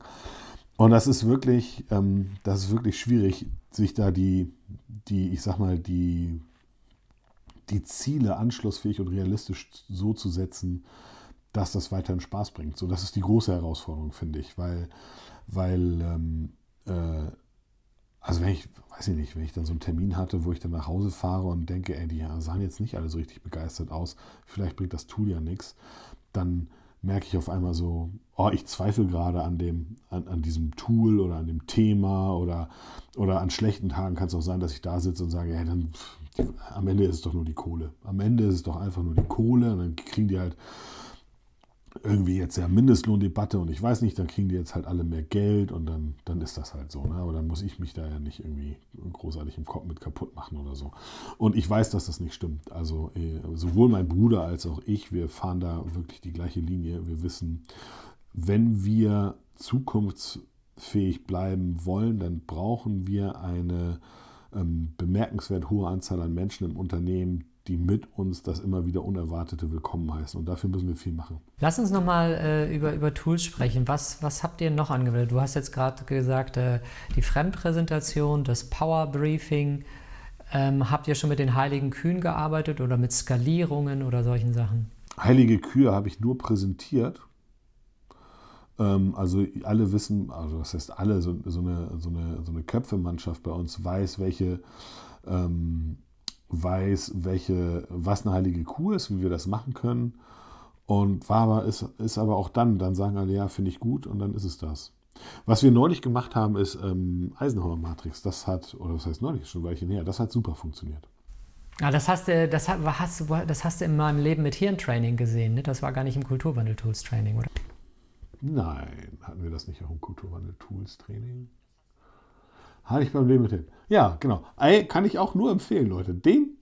Speaker 1: Und das ist wirklich, ähm, das ist wirklich schwierig, sich da die, die, ich sag mal, die, die Ziele anschlussfähig und realistisch so zu setzen, dass das weiterhin Spaß bringt. So, das ist die große Herausforderung, finde ich, weil, weil ähm, äh, also wenn ich, weiß ich nicht, wenn ich dann so einen Termin hatte, wo ich dann nach Hause fahre und denke, ey, die sahen jetzt nicht alle so richtig begeistert aus, vielleicht bringt das Tool ja nichts, dann merke ich auf einmal so, oh, ich zweifle gerade an dem, an, an diesem Tool oder an dem Thema oder, oder an schlechten Tagen kann es auch sein, dass ich da sitze und sage, ja, dann die, am Ende ist es doch nur die Kohle. Am Ende ist es doch einfach nur die Kohle und dann kriegen die halt irgendwie jetzt ja Mindestlohndebatte und ich weiß nicht, dann kriegen die jetzt halt alle mehr Geld und dann, dann ist das halt so. Ne? Aber dann muss ich mich da ja nicht irgendwie großartig im Kopf mit kaputt machen oder so. Und ich weiß, dass das nicht stimmt. Also äh, sowohl mein Bruder als auch ich, wir fahren da wirklich die gleiche Linie. Wir wissen, wenn wir zukunftsfähig bleiben wollen, dann brauchen wir eine ähm, bemerkenswert hohe Anzahl an Menschen im Unternehmen, die mit uns das immer wieder Unerwartete willkommen heißen. Und dafür müssen wir viel machen.
Speaker 2: Lass uns nochmal äh, über, über Tools sprechen. Was, was habt ihr noch angewendet? Du hast jetzt gerade gesagt, äh, die Fremdpräsentation, das Power Briefing. Ähm, habt ihr schon mit den heiligen Kühen gearbeitet oder mit Skalierungen oder solchen Sachen?
Speaker 1: Heilige Kühe habe ich nur präsentiert. Ähm, also alle wissen, also das heißt alle, so, so eine, so eine, so eine Köpfemannschaft bei uns weiß, welche ähm, weiß, welche, was eine heilige Kuh ist, wie wir das machen können. Und war aber, ist, ist aber auch dann, dann sagen alle, ja, finde ich gut und dann ist es das. Was wir neulich gemacht haben, ist ähm, Eisenhower Matrix. Das hat, oder was heißt neulich, schon Weilchen her, das hat super funktioniert.
Speaker 2: Ah, das hast du, das hast, das hast du in meinem Leben mit Hirntraining gesehen, ne? Das war gar nicht im Kulturwandel-Tools-Training, oder?
Speaker 1: Nein, hatten wir das nicht auch im Kulturwandel-Tools-Training? Hatte ich beim Leben mit hin. Ja, genau. Ey, kann ich auch nur empfehlen, Leute. Den,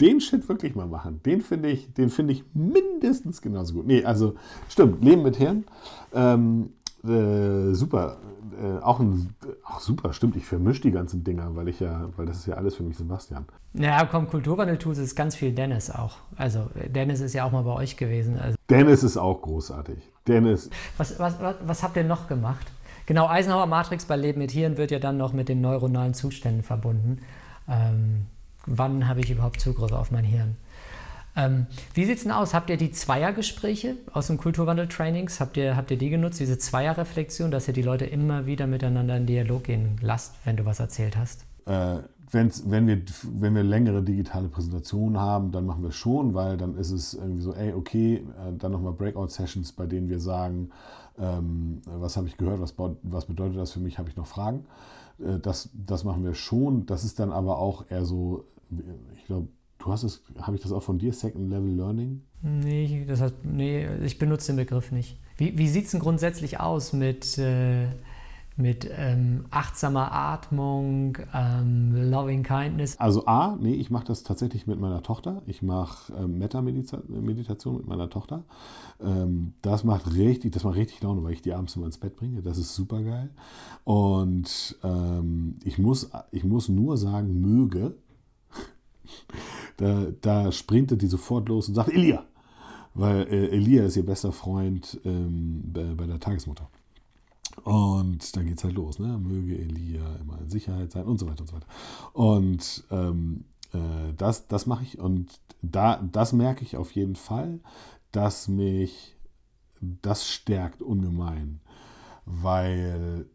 Speaker 1: den Shit wirklich mal machen. Den finde ich, den ich mindestens genauso gut. Nee, also stimmt, Leben mit Hirn. Ähm, äh, super. Äh, auch, ein, auch super, stimmt. Ich vermische die ganzen Dinger, weil ich ja, weil das ist ja alles für mich Sebastian.
Speaker 2: Ja, komm, Kulturwandel-Tools ist ganz viel Dennis auch. Also Dennis ist ja auch mal bei euch gewesen. Also.
Speaker 1: Dennis ist auch großartig. Dennis.
Speaker 2: Was, was, was, was habt ihr noch gemacht? Genau, Eisenhower Matrix bei Leben mit Hirn wird ja dann noch mit den neuronalen Zuständen verbunden. Ähm, wann habe ich überhaupt Zugriff auf mein Hirn? Ähm, wie sieht es denn aus? Habt ihr die Zweiergespräche aus dem Kulturwandel-Trainings? Habt ihr, habt ihr die genutzt, diese Zweierreflexion, dass ihr die Leute immer wieder miteinander in Dialog gehen lasst, wenn du was erzählt hast?
Speaker 1: Äh, wenn, wir, wenn wir längere digitale Präsentationen haben, dann machen wir schon, weil dann ist es irgendwie so, ey, okay, äh, dann nochmal Breakout-Sessions, bei denen wir sagen, ähm, was habe ich gehört, was, was bedeutet das für mich, habe ich noch Fragen. Äh, das, das machen wir schon. Das ist dann aber auch eher so, ich glaube, Du hast es, habe ich das auch von dir, Second Level Learning?
Speaker 2: Nee, das heißt, nee ich benutze den Begriff nicht. Wie, wie sieht es denn grundsätzlich aus mit, äh, mit ähm, achtsamer Atmung, ähm, Loving Kindness?
Speaker 1: Also A, nee, ich mache das tatsächlich mit meiner Tochter. Ich mache ähm, Metta-Meditation mit meiner Tochter. Ähm, das macht richtig, das macht richtig Laune, weil ich die abends immer ins Bett bringe. Das ist super geil. Und ähm, ich, muss, ich muss nur sagen, möge da, da sprintet die sofort los und sagt, Elia! Weil äh, Elia ist ihr bester Freund ähm, bei, bei, der Tagesmutter. Und dann geht es halt los, ne? Möge Elia immer in Sicherheit sein und so weiter und so weiter. Und ähm, äh, das, das mache ich und da, das merke ich auf jeden Fall, dass mich das stärkt ungemein, weil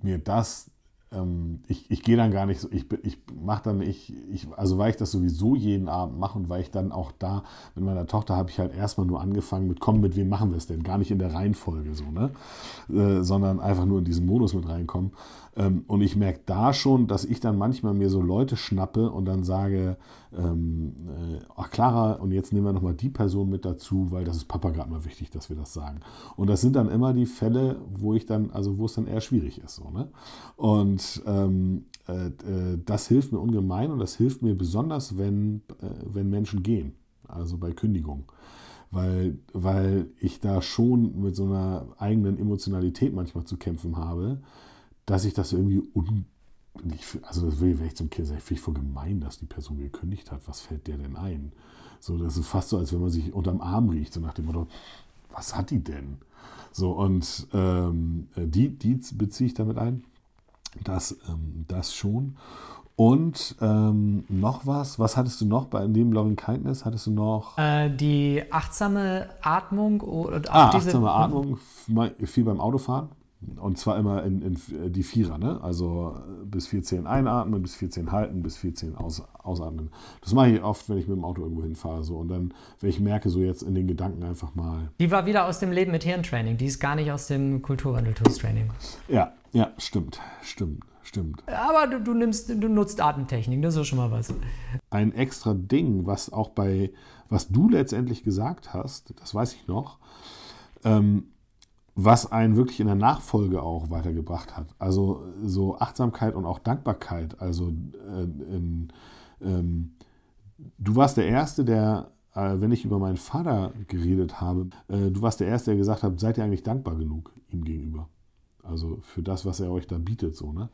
Speaker 1: mir das ähm, ich, ich gehe dann gar nicht so, ich, ich mache dann, ich, ich, also weil ich das sowieso jeden Abend mache und weil ich dann auch da mit meiner Tochter habe ich halt erstmal nur angefangen mit, komm, mit wem machen wir es denn? Gar nicht in der Reihenfolge so, ne? Äh, sondern einfach nur in diesen Modus mit reinkommen. Ähm, und ich merke da schon, dass ich dann manchmal mir so Leute schnappe und dann sage, ähm, äh, ach Clara, und jetzt nehmen wir nochmal die Person mit dazu, weil das ist Papa gerade mal wichtig, dass wir das sagen. Und das sind dann immer die Fälle, wo ich dann, also wo es dann eher schwierig ist. So, ne? Und ähm, äh, äh, das hilft mir ungemein und das hilft mir besonders, wenn, äh, wenn Menschen gehen, also bei Kündigung. Weil, weil ich da schon mit so einer eigenen Emotionalität manchmal zu kämpfen habe, dass ich das irgendwie un also das will ich zum Kind sagen, finde ich voll gemein, dass die Person gekündigt hat. Was fällt der denn ein? So, das ist fast so, als wenn man sich unterm Arm riecht, so nach dem Motto, was hat die denn? So, und ähm, die, die beziehe ich damit ein. Das, ähm, das schon. Und ähm, noch was? Was hattest du noch bei neben Loving Kindness? Hattest du noch?
Speaker 2: Äh, die achtsame Atmung oder
Speaker 1: ah, achtsame Atmung viel beim Autofahren. Und zwar immer in, in die Vierer, ne? Also äh, bis 14 einatmen, bis 14 halten, bis 14 aus, ausatmen. Das mache ich oft, wenn ich mit dem Auto irgendwo hinfahre. So. Und dann, wenn ich merke, so jetzt in den Gedanken einfach mal.
Speaker 2: Die war wieder aus dem Leben mit Hirntraining, die ist gar nicht aus dem Kulturwandel-Tools-Training.
Speaker 1: Ja, ja, stimmt, stimmt, stimmt.
Speaker 2: Aber du, du, nimmst, du nutzt Atemtechnik, das ist schon mal was.
Speaker 1: Ein extra Ding, was auch bei, was du letztendlich gesagt hast, das weiß ich noch, ähm, was einen wirklich in der Nachfolge auch weitergebracht hat. Also so Achtsamkeit und auch Dankbarkeit. Also äh, in, ähm, du warst der Erste, der, äh, wenn ich über meinen Vater geredet habe, äh, du warst der Erste, der gesagt hat, seid ihr eigentlich dankbar genug ihm gegenüber? Also für das, was er euch da bietet, so, ne?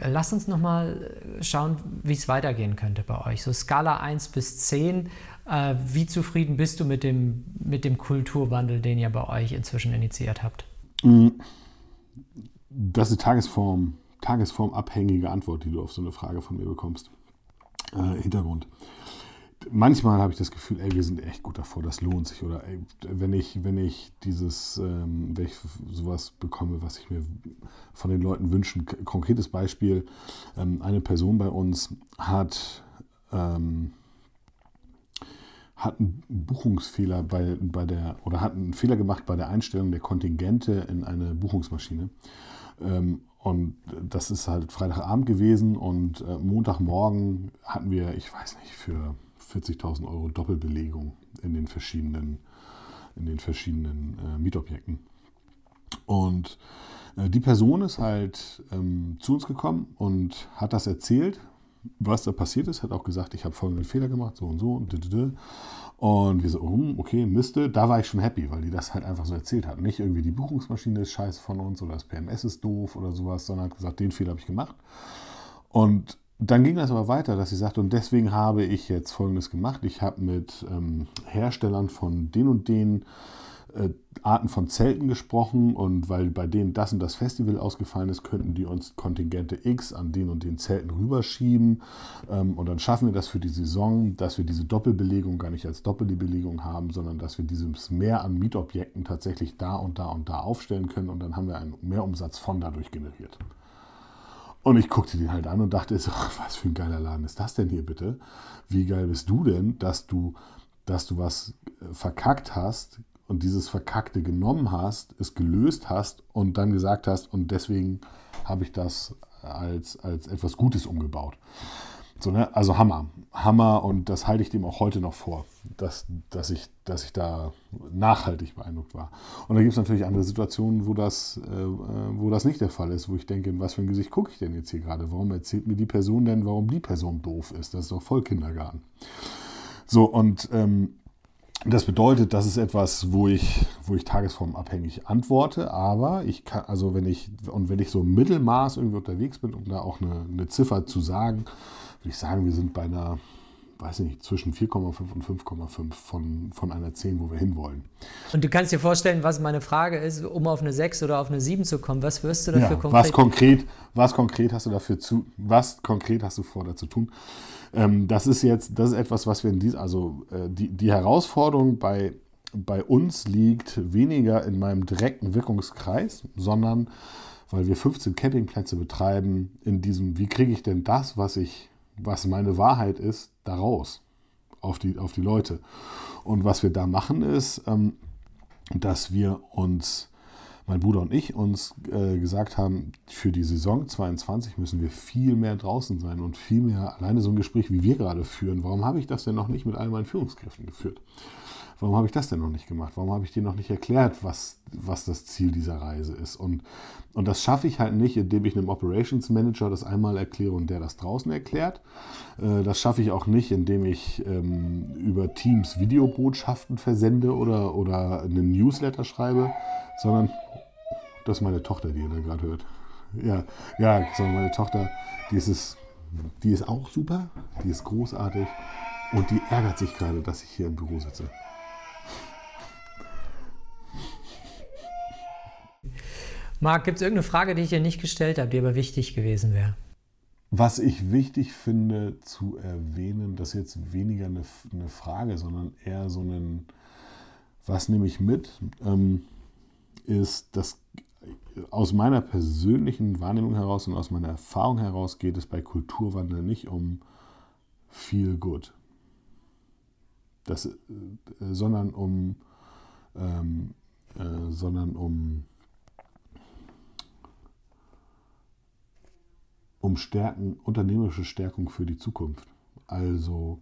Speaker 2: Lasst uns nochmal schauen, wie es weitergehen könnte bei euch. So Skala 1 bis 10. Äh, wie zufrieden bist du mit dem, mit dem Kulturwandel, den ihr bei euch inzwischen initiiert habt? Mm,
Speaker 1: das ist eine Tagesform, tagesformabhängige Antwort, die du auf so eine Frage von mir bekommst. Äh, Hintergrund manchmal habe ich das Gefühl, ey, wir sind echt gut davor, das lohnt sich. Oder ey, wenn ich, wenn ich dieses, ähm, wenn ich sowas bekomme, was ich mir von den Leuten wünschen, konkretes Beispiel, ähm, eine Person bei uns hat, ähm, hat einen Buchungsfehler bei, bei der, oder hat einen Fehler gemacht bei der Einstellung der Kontingente in eine Buchungsmaschine. Ähm, und das ist halt Freitagabend gewesen und äh, Montagmorgen hatten wir, ich weiß nicht, für 40.000 Euro Doppelbelegung in den verschiedenen, in den verschiedenen äh, Mietobjekten. Und äh, die Person ist halt ähm, zu uns gekommen und hat das erzählt was da passiert ist, hat auch gesagt, ich habe folgenden Fehler gemacht, so und so und ddd. Und wir so, oh, okay, Miste. Da war ich schon happy, weil die das halt einfach so erzählt hat. Nicht irgendwie die Buchungsmaschine ist scheiße von uns oder das PMS ist doof oder sowas, sondern hat gesagt, den Fehler habe ich gemacht. Und dann ging das aber weiter, dass sie sagte, und deswegen habe ich jetzt Folgendes gemacht. Ich habe mit ähm, Herstellern von den und den äh, Arten von Zelten gesprochen und weil bei denen das und das Festival ausgefallen ist, könnten die uns Kontingente X an den und den Zelten rüberschieben ähm, und dann schaffen wir das für die Saison, dass wir diese Doppelbelegung gar nicht als Doppelbelegung haben, sondern dass wir dieses Mehr an Mietobjekten tatsächlich da und da und da aufstellen können und dann haben wir einen Mehrumsatz von dadurch generiert. Und ich guckte den halt an und dachte so, was für ein geiler Laden ist das denn hier bitte? Wie geil bist du denn, dass du, dass du was äh, verkackt hast, und dieses Verkackte genommen hast, es gelöst hast und dann gesagt hast, und deswegen habe ich das als, als etwas Gutes umgebaut. So, ne? Also Hammer. Hammer und das halte ich dem auch heute noch vor, dass, dass, ich, dass ich da nachhaltig beeindruckt war. Und da gibt es natürlich andere Situationen, wo das, äh, wo das nicht der Fall ist, wo ich denke, in was für ein Gesicht gucke ich denn jetzt hier gerade? Warum erzählt mir die Person denn, warum die Person doof ist? Das ist doch voll Kindergarten. So, und ähm, das bedeutet, das ist etwas, wo ich, wo ich tagesformabhängig antworte, aber ich kann, also wenn ich, und wenn ich so Mittelmaß irgendwie unterwegs bin, um da auch eine, eine Ziffer zu sagen, würde ich sagen, wir sind bei einer, weiß nicht, zwischen 4,5 und 5,5 von, von einer 10, wo wir hinwollen.
Speaker 2: Und du kannst dir vorstellen, was meine Frage ist, um auf eine 6 oder auf eine 7 zu kommen. Was wirst du dafür
Speaker 1: ja,
Speaker 2: konkret?
Speaker 1: Was konkret, was konkret hast du dafür zu, was konkret hast du vor, da zu tun? Ähm, das ist jetzt, das ist etwas, was wir in diesem, also äh, die, die Herausforderung bei, bei uns liegt weniger in meinem direkten Wirkungskreis, sondern weil wir 15 Campingplätze betreiben, in diesem, wie kriege ich denn das, was ich, was meine Wahrheit ist, daraus auf die, auf die Leute. Und was wir da machen ist, ähm, dass wir uns mein Bruder und ich uns äh, gesagt haben, für die Saison 22 müssen wir viel mehr draußen sein und viel mehr alleine so ein Gespräch, wie wir gerade führen. Warum habe ich das denn noch nicht mit all meinen Führungskräften geführt? Warum habe ich das denn noch nicht gemacht? Warum habe ich dir noch nicht erklärt, was, was das Ziel dieser Reise ist? Und, und das schaffe ich halt nicht, indem ich einem Operations Manager das einmal erkläre und der das draußen erklärt. Äh, das schaffe ich auch nicht, indem ich ähm, über Teams Videobotschaften versende oder, oder einen Newsletter schreibe, sondern das ist meine Tochter, die ihr da gerade hört. Ja, ja, sondern meine Tochter, die ist, es, die ist auch super, die ist großartig und die ärgert sich gerade, dass ich hier im Büro sitze.
Speaker 2: Marc, gibt es irgendeine Frage, die ich dir nicht gestellt habe, die aber wichtig gewesen wäre?
Speaker 1: Was ich wichtig finde zu erwähnen, das ist jetzt weniger eine, eine Frage, sondern eher so ein, was nehme ich mit? Ähm, ist, dass aus meiner persönlichen Wahrnehmung heraus und aus meiner Erfahrung heraus geht es bei Kulturwandel nicht um viel Good, das, äh, sondern um, ähm, äh, sondern um, um Stärken, unternehmerische Stärkung für die Zukunft. Also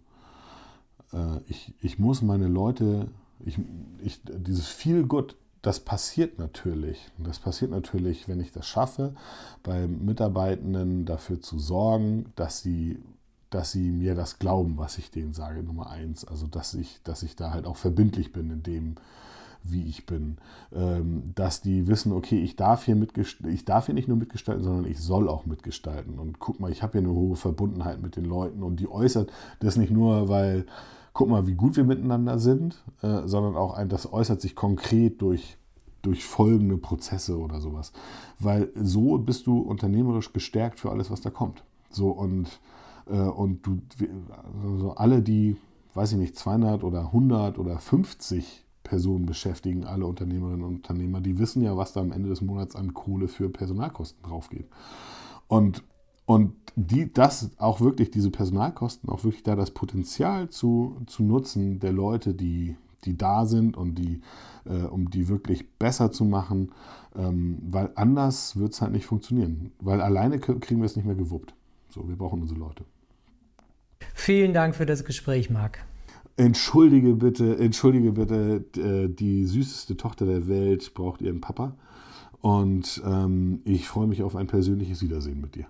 Speaker 1: äh, ich, ich muss meine Leute, ich, ich, dieses viel Good das passiert natürlich. Das passiert natürlich, wenn ich das schaffe, bei Mitarbeitenden dafür zu sorgen, dass sie, dass sie mir das glauben, was ich denen sage, Nummer eins. Also dass ich, dass ich da halt auch verbindlich bin in dem, wie ich bin. Ähm, dass die wissen, okay, ich darf hier ich darf hier nicht nur mitgestalten, sondern ich soll auch mitgestalten. Und guck mal, ich habe hier eine hohe Verbundenheit mit den Leuten und die äußert das nicht nur, weil guck mal, wie gut wir miteinander sind, äh, sondern auch ein, das äußert sich konkret durch, durch folgende Prozesse oder sowas. Weil so bist du unternehmerisch gestärkt für alles, was da kommt. So und, äh, und du, also alle, die, weiß ich nicht, 200 oder 100 oder 50 Personen beschäftigen, alle Unternehmerinnen und Unternehmer, die wissen ja, was da am Ende des Monats an Kohle für Personalkosten draufgeht. Und und die, das auch wirklich, diese Personalkosten, auch wirklich da das Potenzial zu, zu nutzen der Leute, die, die da sind und die, äh, um die wirklich besser zu machen, ähm, weil anders wird es halt nicht funktionieren. Weil alleine kriegen wir es nicht mehr gewuppt. So, wir brauchen unsere Leute.
Speaker 2: Vielen Dank für das Gespräch, Marc.
Speaker 1: Entschuldige bitte, entschuldige bitte, äh, die süßeste Tochter der Welt braucht ihren Papa. Und ähm, ich freue mich auf ein persönliches Wiedersehen mit dir.